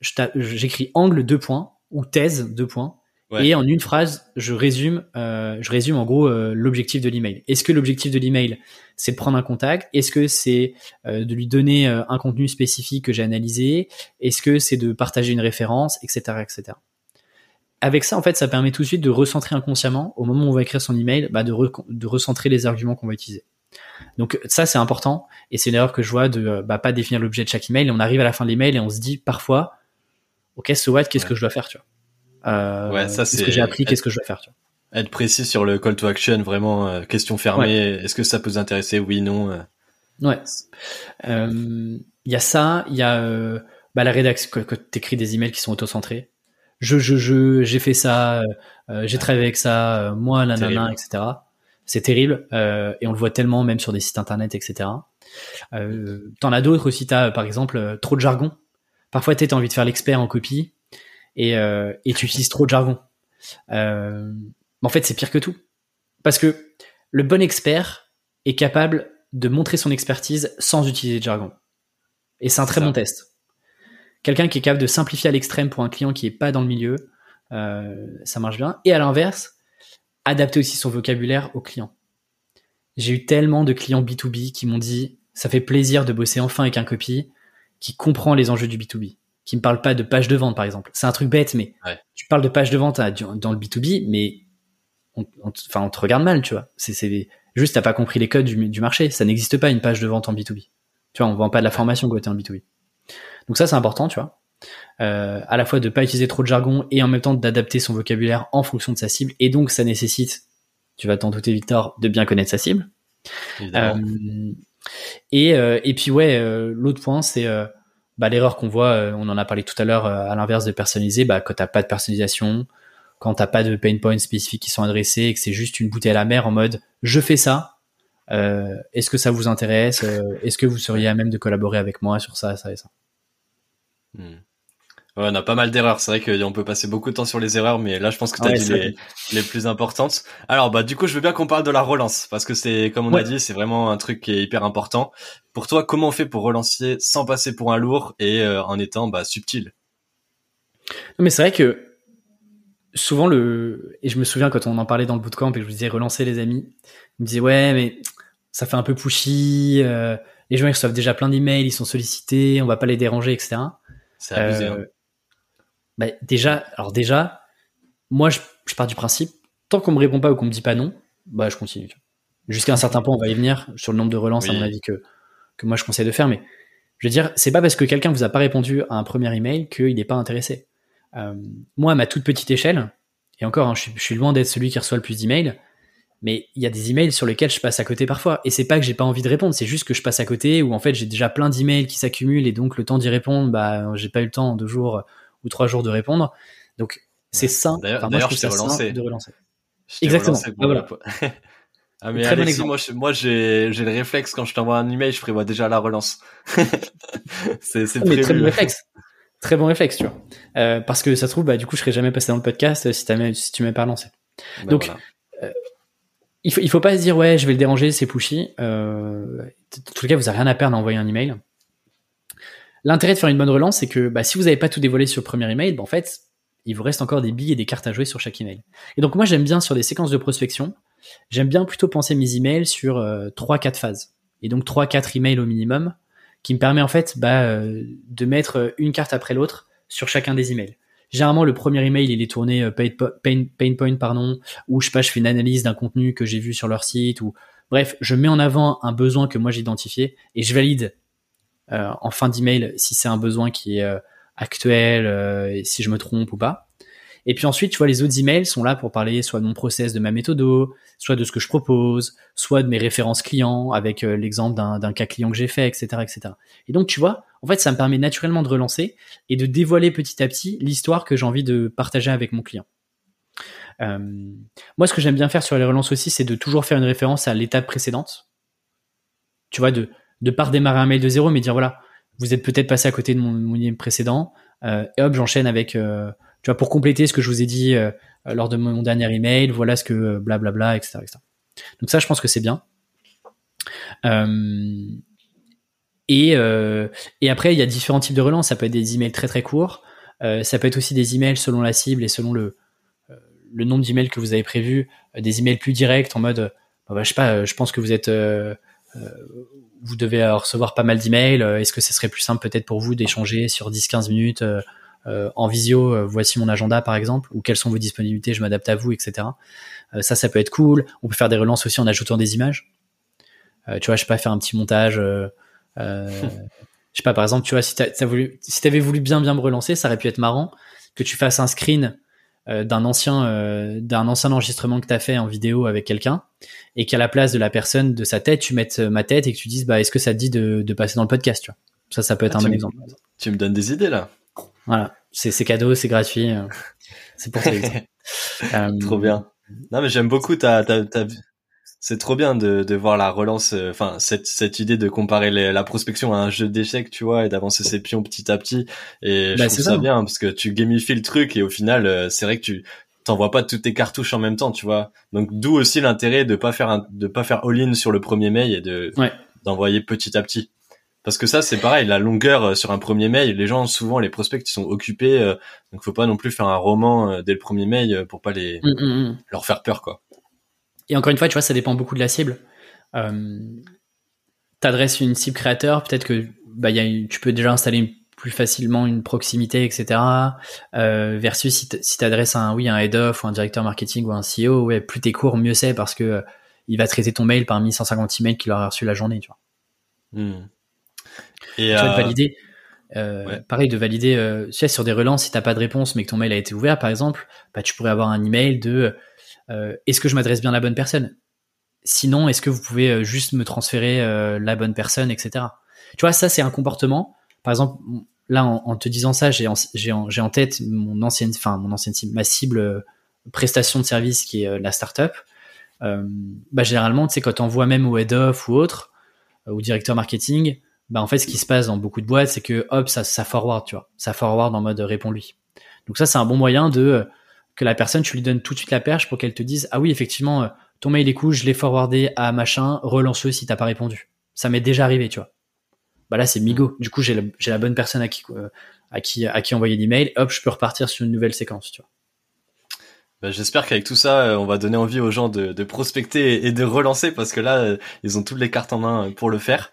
j'écris angle deux points ou thèse deux points. Et en une phrase, je résume, euh, je résume en gros euh, l'objectif de l'email. Est-ce que l'objectif de l'email, c'est de prendre un contact? Est-ce que c'est euh, de lui donner un contenu spécifique que j'ai analysé? Est-ce que c'est de partager une référence, etc., etc. Avec ça, en fait, ça permet tout de suite de recentrer inconsciemment, au moment où on va écrire son email, bah, de, de recentrer les arguments qu'on va utiliser. Donc ça, c'est important, et c'est une erreur que je vois de bah, pas définir l'objet de chaque email. on arrive à la fin de l'email et on se dit parfois, ok, so what, qu'est-ce que je dois faire, tu vois? Euh, ouais, ça c'est. ce que j'ai appris Qu'est-ce que je dois faire tu vois? Être précis sur le call to action, vraiment euh, question fermée. Est-ce que ça peut vous intéresser Oui, non. Euh. Ouais. Il y a ça. Il y a bah, la rédaction quand tu écris des emails qui sont auto-centrés. Je, je, je, j'ai fait ça. j'ai travaillé avec ça. moi, la nana, etc. C'est terrible et on le voit tellement même sur des sites internet, etc. Euh, T'en as d'autres aussi. T'as par exemple trop de jargon. Parfois, tu as envie de faire l'expert en copie et, euh, et tu utilises trop de jargon. Euh, en fait, c'est pire que tout. Parce que le bon expert est capable de montrer son expertise sans utiliser de jargon. Et c'est un très bon test. Quelqu'un qui est capable de simplifier à l'extrême pour un client qui est pas dans le milieu, euh, ça marche bien. Et à l'inverse, adapter aussi son vocabulaire au client. J'ai eu tellement de clients B2B qui m'ont dit ça fait plaisir de bosser enfin avec un copy qui comprend les enjeux du B2B qui me parle pas de page de vente, par exemple. C'est un truc bête, mais tu parles de page de vente dans le B2B, mais on, enfin, on te regarde mal, tu vois. C'est juste, t'as pas compris les codes du, marché. Ça n'existe pas une page de vente en B2B. Tu vois, on vend pas de la formation côté en B2B. Donc ça, c'est important, tu vois. Euh, à la fois de pas utiliser trop de jargon et en même temps d'adapter son vocabulaire en fonction de sa cible. Et donc, ça nécessite, tu vas t'en douter, Victor, de bien connaître sa cible. Euh, et, euh, et puis ouais, l'autre point, c'est bah, l'erreur qu'on voit, euh, on en a parlé tout à l'heure, euh, à l'inverse de personnaliser, bah, quand t'as pas de personnalisation, quand t'as pas de pain points spécifiques qui sont adressés et que c'est juste une bouteille à la mer en mode je fais ça, euh, est-ce que ça vous intéresse Est-ce que vous seriez à même de collaborer avec moi sur ça, ça et ça? Hmm on a pas mal d'erreurs. C'est vrai qu'on peut passer beaucoup de temps sur les erreurs, mais là, je pense que tu as dit les, plus importantes. Alors, bah, du coup, je veux bien qu'on parle de la relance, parce que c'est, comme on a dit, c'est vraiment un truc qui est hyper important. Pour toi, comment on fait pour relancer sans passer pour un lourd et euh, en étant bah, subtil? Mais c'est vrai que souvent le et je me souviens quand on en parlait dans le bootcamp et je vous disais relancer les amis, ils me disaient ouais mais ça fait un peu pushy, euh, les gens ils reçoivent déjà plein d'emails, ils sont sollicités, on va pas les déranger, etc. C'est abusé. Hein. Euh, bah, déjà, alors déjà, moi, je, pars du principe, tant qu'on me répond pas ou qu'on me dit pas non, bah, je continue. Jusqu'à un certain point, on va y venir sur le nombre de relances, à mon avis, que, que moi je conseille de faire. Mais je veux dire, c'est pas parce que quelqu'un vous a pas répondu à un premier email qu'il n'est pas intéressé. Euh, moi, à ma toute petite échelle, et encore, hein, je, suis, loin d'être celui qui reçoit le plus d'emails, mais il y a des emails sur lesquels je passe à côté parfois. Et c'est pas que j'ai pas envie de répondre, c'est juste que je passe à côté, ou en fait j'ai déjà plein d'emails qui s'accumulent, et donc le temps d'y répondre, bah, j'ai pas eu le temps en deux jours ou trois jours de répondre. Donc c'est ça. D'ailleurs, je t'ai relancé. De relancer. Exactement. ah, voilà. ah mais Alexis, moi, moi j'ai, j'ai le réflexe quand je t'envoie un email, je prévois déjà la relance. c'est, c'est ah, très bon réflexe. Très bon réflexe, tu vois. Euh, parce que ça se trouve, bah, du coup, je serais jamais passé dans le podcast si, si tu m'avais pas relancé. Bah, Donc, euh, il faut, faut pas se dire ouais, je vais le déranger, c'est pushy. Euh, en tout cas, vous avez rien à perdre à envoyer un email. L'intérêt de faire une bonne relance, c'est que bah, si vous n'avez pas tout dévoilé sur le premier email, bah, en fait, il vous reste encore des billes et des cartes à jouer sur chaque email. Et donc moi, j'aime bien sur des séquences de prospection, j'aime bien plutôt penser mes emails sur euh, 3-4 phases. Et donc 3-4 emails au minimum, qui me permet en fait bah, euh, de mettre une carte après l'autre sur chacun des emails. Généralement, le premier email, il est tourné euh, pain, pain, pain point, pardon, ou je sais pas, je fais une analyse d'un contenu que j'ai vu sur leur site, ou bref, je mets en avant un besoin que moi j'ai identifié et je valide euh, en fin d'email si c'est un besoin qui est euh, actuel, euh, si je me trompe ou pas. Et puis ensuite, tu vois, les autres emails sont là pour parler soit de mon process, de ma méthode, soit de ce que je propose, soit de mes références clients avec l'exemple d'un cas client que j'ai fait, etc., etc. Et donc, tu vois, en fait, ça me permet naturellement de relancer et de dévoiler petit à petit l'histoire que j'ai envie de partager avec mon client. Euh, moi, ce que j'aime bien faire sur les relances aussi, c'est de toujours faire une référence à l'étape précédente. Tu vois, de de pas redémarrer un mail de zéro, mais dire voilà, vous êtes peut-être passé à côté de mon, mon email précédent, euh, et hop, j'enchaîne avec euh, tu vois, pour compléter ce que je vous ai dit euh, lors de mon dernier email, voilà ce que blablabla, etc., etc. Donc ça, je pense que c'est bien. Euh, et, euh, et après, il y a différents types de relance. Ça peut être des emails très très courts. Euh, ça peut être aussi des emails selon la cible et selon le, le nombre d'emails que vous avez prévu. des emails plus directs en mode, bah, je sais pas, je pense que vous êtes, vous devez recevoir pas mal d'emails. Est-ce que ce serait plus simple peut-être pour vous d'échanger sur 10-15 minutes euh, en visio, euh, voici mon agenda par exemple, ou quelles sont vos disponibilités, je m'adapte à vous, etc. Euh, ça, ça peut être cool. On peut faire des relances aussi en ajoutant des images. tu vois, je sais pas, faire un petit montage. Je sais pas, par exemple, tu vois, si t'as, voulu, si t'avais voulu bien bien me relancer, ça aurait pu être marrant que tu fasses un screen d'un ancien d'un ancien enregistrement que tu as fait en vidéo avec quelqu'un et qu'à la place de la personne de sa tête tu mettes ma tête et que tu dises bah est-ce que ça te dit de, de passer dans le podcast tu vois? Ça ça peut être ah, un bon exemple tu me donnes des idées là voilà, c'est cadeau, c'est gratuit. Euh, c'est pour ça. euh, trop bien. Non mais j'aime beaucoup ta, ta, ta... c'est trop bien de, de voir la relance, euh, enfin cette, cette idée de comparer la prospection à un jeu d'échecs, tu vois, et d'avancer ses pions petit à petit. Et je bah, trouve ça, bien parce que tu gamifies le truc et au final, euh, c'est vrai que tu t'envoies pas toutes tes cartouches en même temps, tu vois. Donc d'où aussi l'intérêt de pas faire un, de pas faire all-in sur le premier mail et de d'envoyer petit à petit. Parce que ça, c'est pareil, la longueur euh, sur un premier mail, les gens, souvent, les prospects, ils sont occupés, euh, donc faut pas non plus faire un roman euh, dès le premier mail pour pas les, mm, mm, mm. leur faire peur, quoi. Et encore une fois, tu vois, ça dépend beaucoup de la cible. Euh, T'adresses une cible créateur, peut-être que bah, y a tu peux déjà installer plus facilement une proximité, etc. Euh, versus si t'adresses un oui un head of ou un directeur marketing ou un CEO, ouais, plus t'es court, mieux c'est parce que il va traiter ton mail parmi 150 emails qu'il aura reçu la journée, tu vois. Et tu euh, valider. Euh, Pareil, de valider euh, tu sais, sur des relances, si t'as pas de réponse, mais que ton mail a été ouvert, par exemple, bah, tu pourrais avoir un email de euh, est-ce que je m'adresse bien à la bonne personne? Sinon, est-ce que vous pouvez euh, juste me transférer euh, la bonne personne, etc. Tu vois, ça c'est un comportement. Par exemple, là, en, te disant ça, j'ai en, en, tête mon ancienne, enfin mon ancienne cible, ma cible prestation de service qui est la startup. bah généralement, tu sais, quand on voit même au head of ou autre, ou directeur marketing, bah en fait ce qui se passe dans beaucoup de boîtes c'est que hop ça ça forward tu vois ça forward en mode réponds-lui donc ça c'est un bon moyen de euh, que la personne tu lui donnes tout de suite la perche pour qu'elle te dise ah oui effectivement euh, ton mail est cool je l'ai forwardé à machin relance-le si t'as pas répondu. Ça m'est déjà arrivé tu vois. Bah là c'est Migo. Du coup j'ai la, bonne personne à qui euh, à qui à qui envoyer l'email. Hop je peux repartir sur une nouvelle séquence tu vois. Bah, j'espère qu'avec tout ça, on va donner envie aux gens de prospecter et de relancer parce que là, ils ont toutes les cartes en main pour le faire.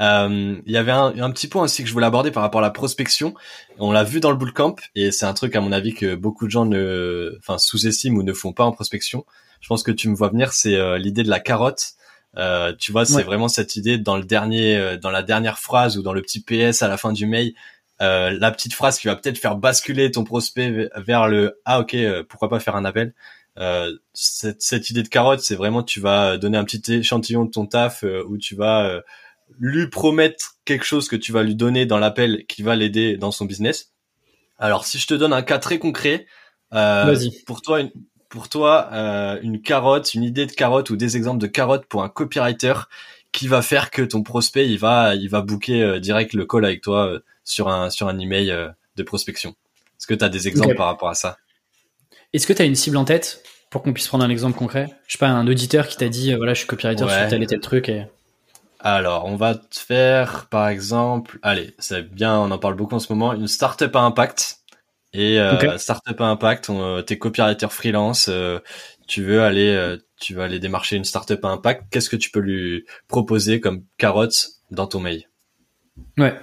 Euh, il y avait un, un, petit point aussi que je voulais aborder par rapport à la prospection. On l'a vu dans le bootcamp et c'est un truc à mon avis que beaucoup de gens ne, enfin sous-estiment ou ne font pas en prospection. Je pense que tu me vois venir, c'est euh, l'idée de la carotte. Euh, tu vois, c'est vraiment cette idée dans le dernier, euh, dans la dernière phrase ou dans le petit PS à la fin du mail, euh, la petite phrase qui va peut-être faire basculer ton prospect vers le ah ok, pourquoi pas faire un appel? Cette, cette, idée de carotte, c'est vraiment tu vas donner un petit échantillon de ton taf où tu vas lui promettre quelque chose que tu vas lui donner dans l'appel qui va l'aider dans son business. Alors, si je te donne un cas très concret, euh, pour toi, une, pour toi, euh, une carotte, une idée de carotte ou des exemples de carotte pour un copywriter qui va faire que ton prospect, il va, il va booker euh, direct le call avec toi sur un, sur un email de prospection. Est-ce que tu as des exemples par rapport à ça? Est-ce que tu as une cible en tête Pour qu'on puisse prendre un exemple concret? Je sais pas, un auditeur qui t'a dit, voilà, je suis copywriter sur tel et tel truc. Et... Alors, on va te faire, par exemple, allez, c'est bien, on en parle beaucoup en ce moment, une startup à impact. Et euh, startup à impact, euh, t'es copywriter freelance, euh, tu veux aller, euh, tu veux aller démarcher une startup à impact. Qu'est-ce que tu peux lui proposer comme carotte dans ton mail? Ouais.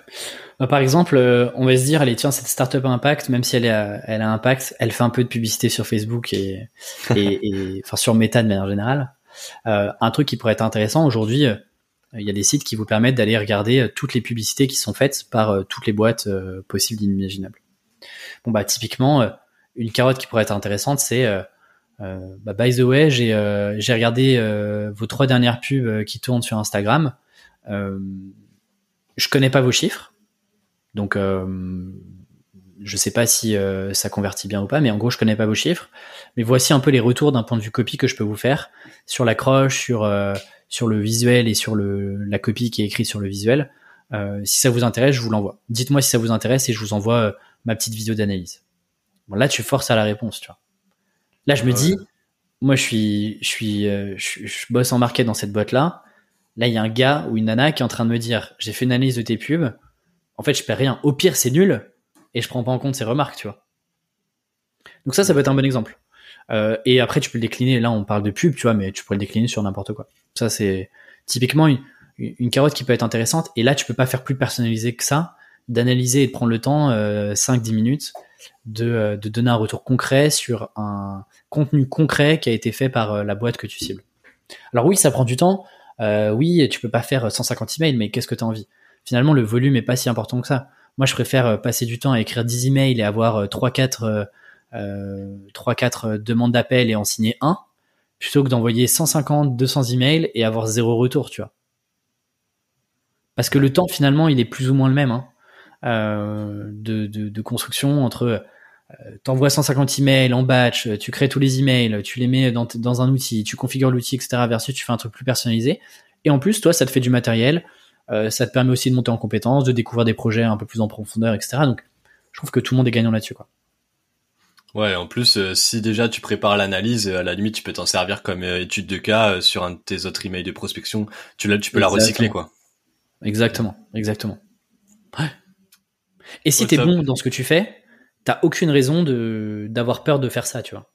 Bah, par exemple, on va se dire, allez, tiens, cette startup à impact, même si elle, est elle a impact, elle fait un peu de publicité sur Facebook et, et, et enfin sur Meta de manière générale. un truc qui pourrait être intéressant aujourd'hui, il y a des sites qui vous permettent d'aller regarder toutes les publicités qui sont faites par toutes les boîtes possibles inimaginables. Bon bah typiquement, euh, une carotte qui pourrait être intéressante, c'est euh, euh, bah, by the way, j'ai j'ai regardé vos trois dernières pubs qui tournent sur Instagram. je connais pas vos chiffres, donc je sais pas si ça convertit bien ou pas, mais en gros je connais pas vos chiffres. Mais voici un peu les retours d'un point de vue copie que je peux vous faire sur l'accroche, sur sur le visuel et sur le la copie qui est écrite sur le visuel. si ça vous intéresse, je vous l'envoie. Dites-moi si ça vous intéresse et je vous envoie ma petite vidéo d'analyse. Bon, là, tu forces à la réponse, tu vois. Là, je me dis, moi, je suis, je suis, euh, je, bosse en market dans cette boîte-là. Là, il y a un gars ou une nana qui est en train de me dire, j'ai fait une analyse de tes pubs. En fait, je perds rien. Au pire, c'est nul. Et je prends pas en compte ses remarques, tu vois. Donc ça, ça peut être un bon exemple. Euh, et après, tu peux le décliner. Là, on parle de pub, tu vois, mais tu pourrais le décliner sur n'importe quoi. Ça, c'est typiquement une, carotte qui peut être intéressante. Et là, tu peux pas faire plus personnalisé que ça d'analyser et de prendre le temps, 5-10 euh, minutes, euh, de, donner un retour concret sur un contenu concret qui a été fait par euh, la boîte que tu cibles. Alors oui, ça prend du temps. oui, tu peux pas faire 150 emails, mais qu'est-ce que tu as envie? Finalement, le volume est pas si important que ça. Moi, je préfère passer du temps à écrire 10 emails et avoir 3-4 3 4 demandes d'appel et en signer un, plutôt que d'envoyer 150, 200 emails et avoir zéro retour, tu vois. Parce que le temps, finalement, il est plus ou moins le même. Hein. Euh, de, de, construction entre euh, t'envoies 150 emails en batch, tu crées tous les emails, tu les mets dans, dans un outil, tu configures l'outil, etc. versus tu fais un truc plus personnalisé. Et en plus, toi, ça te fait du matériel, euh, ça te permet aussi de monter en compétences, de découvrir des projets un peu plus en profondeur, etc. Donc, je trouve que tout le monde est gagnant là-dessus, quoi. Ouais, en plus, si déjà tu prépares l'analyse, à la limite, tu peux t'en servir comme étude de cas sur un de tes autres emails de prospection. Tu, tu peux la recycler, quoi. Exactement, exactement. Ouais. Et si t'es bon dans ce que tu fais, t'as aucune raison de d'avoir peur de faire ça, tu vois.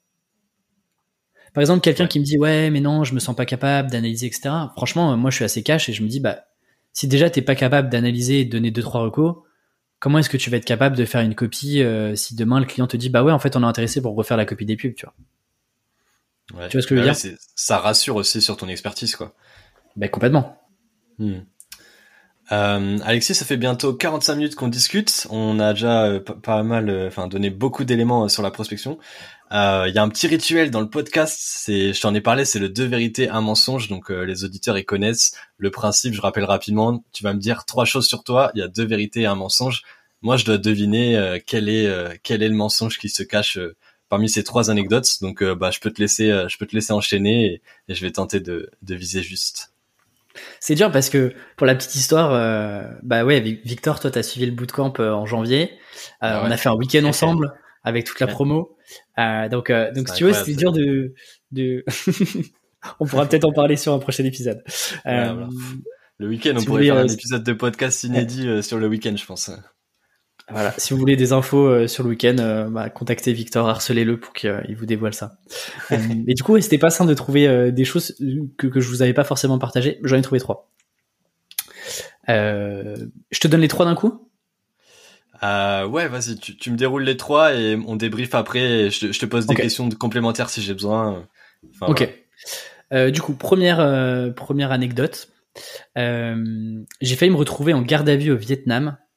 Par exemple, quelqu'un qui me dit ouais, mais non, je me sens pas capable d'analyser, etc. Franchement, moi, je suis assez cash et je me dis bah, si déjà t'es pas capable d'analyser et de donner deux trois recos, comment est-ce que tu vas être capable de faire une copie euh, si demain le client te dit bah ouais, en fait, on est intéressé pour refaire la copie des pubs, tu vois. Tu vois ce que je veux dire? Ça rassure aussi sur ton expertise, quoi. Ben complètement. Hmm. Euh, Alexis, ça fait bientôt 45 minutes qu'on discute. On a déjà euh, pas mal, euh, enfin donné beaucoup d'éléments sur la prospection. Il y a un petit rituel dans le podcast. C'est, je t'en ai parlé, c'est le deux vérités, un mensonge. Donc les auditeurs ils connaissent le principe. Je rappelle rapidement. Tu vas me dire trois choses sur toi. Il y a deux vérités et un mensonge. Moi, je dois deviner quel est quel est le mensonge qui se cache parmi ces trois anecdotes. Donc, bah, je peux te laisser, je peux te laisser enchaîner et, je vais tenter de, de viser juste. C'est dur parce que pour la petite histoire, euh, bah ouais, Victor, toi, t'as suivi le bootcamp euh, en janvier. Euh, ah on a fait un week-end ensemble avec toute la promo. donc, donc si tu veux, c'était dur de. de... on pourra peut-être en parler sur un prochain épisode. Le week-end, on pourrait faire un épisode de podcast inédit sur le week-end, je pense. Voilà, si vous voulez des infos euh, sur le week-end, euh, bah, contactez Victor, harcelez-le pour qu'il vous dévoile ça. euh, et du coup, c'était pas simple de trouver euh, des choses que, que je vous avais pas forcément partagées. J'en ai trouvé trois. je te donne les trois d'un coup? Ouais, vas-y, tu, tu, me déroules les trois et on débrief après. Et je, te pose des questions complémentaires si j'ai besoin. ok. du coup, première première anecdote. j'ai failli me retrouver en garde à vue au Vietnam euh,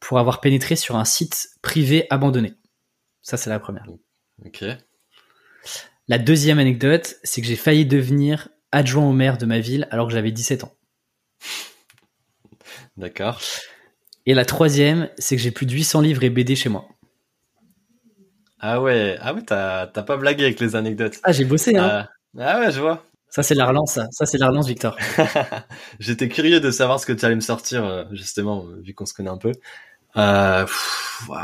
pour avoir pénétré sur un site privé abandonné. Ça, c'est la première. Ok. La deuxième anecdote, c'est que j'ai failli devenir adjoint au maire de ma ville alors que j'avais 17 ans. D'accord. Et la troisième, c'est que j'ai plus de 800 livres et BD chez moi. Ah ouais, ah ouais, t'as pas blagué avec les anecdotes. Ah, j'ai bossé, hein. Euh, ah ouais, je vois. Ça, c'est la relance, ça. c'est la relance, Victor. J'étais curieux de savoir ce que tu allais me sortir, euh, justement, vu qu'on se connaît un peu. Euh,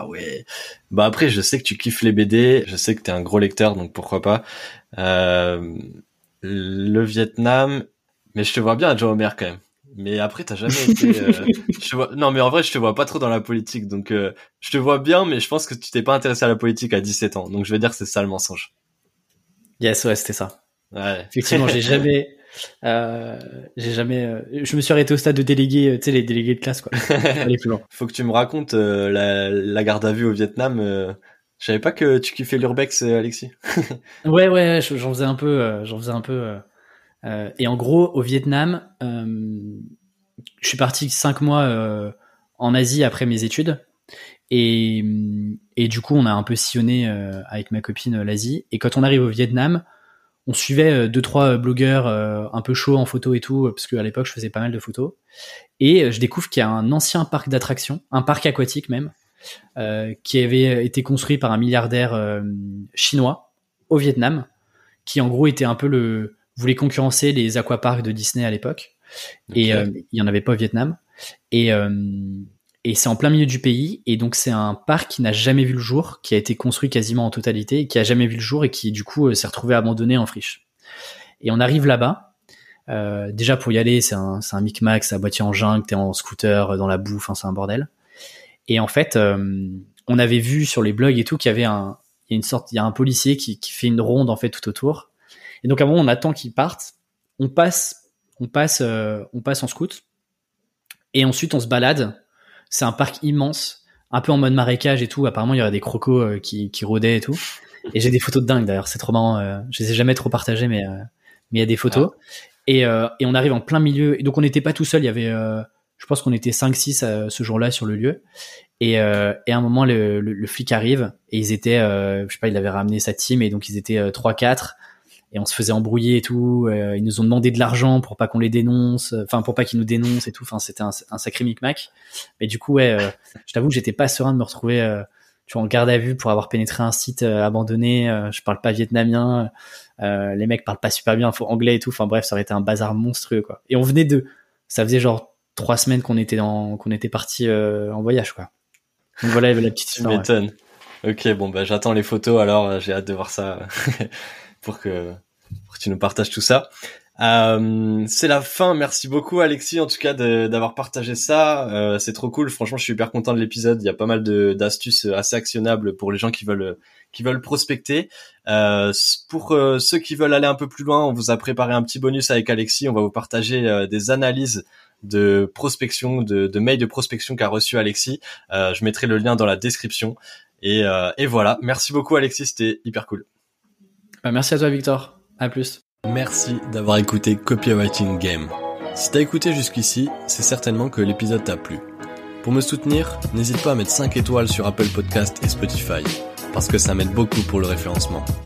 ouais. Bah après, je sais que tu kiffes les BD, je sais que t'es un gros lecteur, donc pourquoi pas. Euh, le Vietnam, mais je te vois bien à Joe Homer quand même. Mais après, t'as jamais été. Euh, je vois... Non, mais en vrai, je te vois pas trop dans la politique, donc euh, je te vois bien, mais je pense que tu t'es pas intéressé à la politique à 17 ans, donc je vais dire que c'est ça le mensonge. Yes, ouais, c'était ça. Ouais. Effectivement, j'ai jamais, euh, j'ai jamais, euh, je me suis arrêté au stade de délégué, tu sais, les délégués de classe, quoi. Plus loin. Faut que tu me racontes euh, la, la, garde à vue au Vietnam. Euh, je savais pas que tu kiffais l'urbex, Alexis. ouais, ouais, j'en faisais un peu, j'en faisais un peu. et en gros, au Vietnam, je suis parti cinq mois en Asie après mes études. Et, et du coup, on a un peu sillonné avec ma copine l'Asie. Et quand on arrive au Vietnam, on suivait euh, deux trois euh, blogueurs euh, un peu chauds en photo et tout parce qu'à l'époque je faisais pas mal de photos. Et je découvre qu'il y a un ancien parc d'attractions un parc aquatique même qui avait été construit par un milliardaire chinois au Vietnam qui en gros était un peu le voulait concurrencer les aquaparks de Disney à l'époque. Et il y en avait pas au Vietnam. Et et c'est en plein milieu du pays et donc c'est un parc qui n'a jamais vu le jour, qui a été construit quasiment en totalité, qui a jamais vu le jour et qui du coup euh, s'est retrouvé abandonné en friche. Et on arrive là-bas. Euh, déjà pour y aller, c'est un, c'est un micmac, c'est à boîtier en jungle, t'es en scooter, euh, dans la boue, enfin c'est un bordel. Et en fait, euh, on avait vu sur les blogs et tout qu'il y avait un, il y a une sorte, il y a un policier qui, qui fait une ronde en fait tout autour. Et donc à un moment, on attend qu'il parte, on passe, on passe, euh, on passe en scout, et ensuite on se balade c'est un parc immense, un peu en mode marécage et tout. Apparemment, il y aurait des crocos euh, qui, qui rôdaient et tout. Et j'ai des photos de dingue d'ailleurs. C'est trop marrant. Euh, je les ai jamais trop partagées, mais euh, mais il y a des photos. Ah. Et, et on arrive en plein milieu. Et donc on n'était pas tout seul. Il y avait, je pense qu'on était 5-6 ce jour-là sur le lieu. Et, et à un moment, le, le, flic arrive et ils étaient, je sais pas, il avait ramené sa team et donc ils étaient 3-4 et on se faisait embrouiller et tout. Euh, ils nous ont demandé de l'argent pour pas qu'on les dénonce, enfin pour pas qu'ils nous dénoncent et tout. Enfin c'était un, un, sacré micmac. Mais du coup ouais, euh, je t'avoue que j'étais pas serein de me retrouver euh, tu vois, en garde à vue pour avoir pénétré un site abandonné. je parle pas vietnamien, les mecs parlent pas super bien anglais et tout. Enfin bref, ça aurait été un bazar monstrueux quoi. Et on venait de, ça faisait genre trois semaines qu'on était dans, qu'on était parti en voyage quoi. Donc voilà la petite histoire. Tu Ok, bon bah j'attends les photos alors, j'ai hâte de voir ça. pour que, pour que tu nous partages tout ça. Euh, c'est la fin. Merci beaucoup Alexis en tout cas d'avoir partagé ça. Euh, c'est trop cool. Franchement, je suis hyper content de l'épisode. Il y a pas mal d'astuces assez actionnables pour les gens qui veulent qui veulent prospecter. Euh, pour euh, ceux qui veulent aller un peu plus loin, on vous a préparé un petit bonus avec Alexis. On va vous partager euh, des analyses de prospection, de, de mails de prospection qu'a reçu Alexis. je mettrai le lien dans la description. Et, et voilà. Merci beaucoup Alexis. C'était hyper cool. Bah, merci à toi Victor. À plus. Merci d'avoir écouté Copywriting Game. Si t'as écouté jusqu'ici, c'est certainement que l'épisode t'a plu. Pour me soutenir, n'hésite pas à mettre 5 étoiles sur Apple Podcast et Spotify, parce que ça m'aide beaucoup pour le référencement.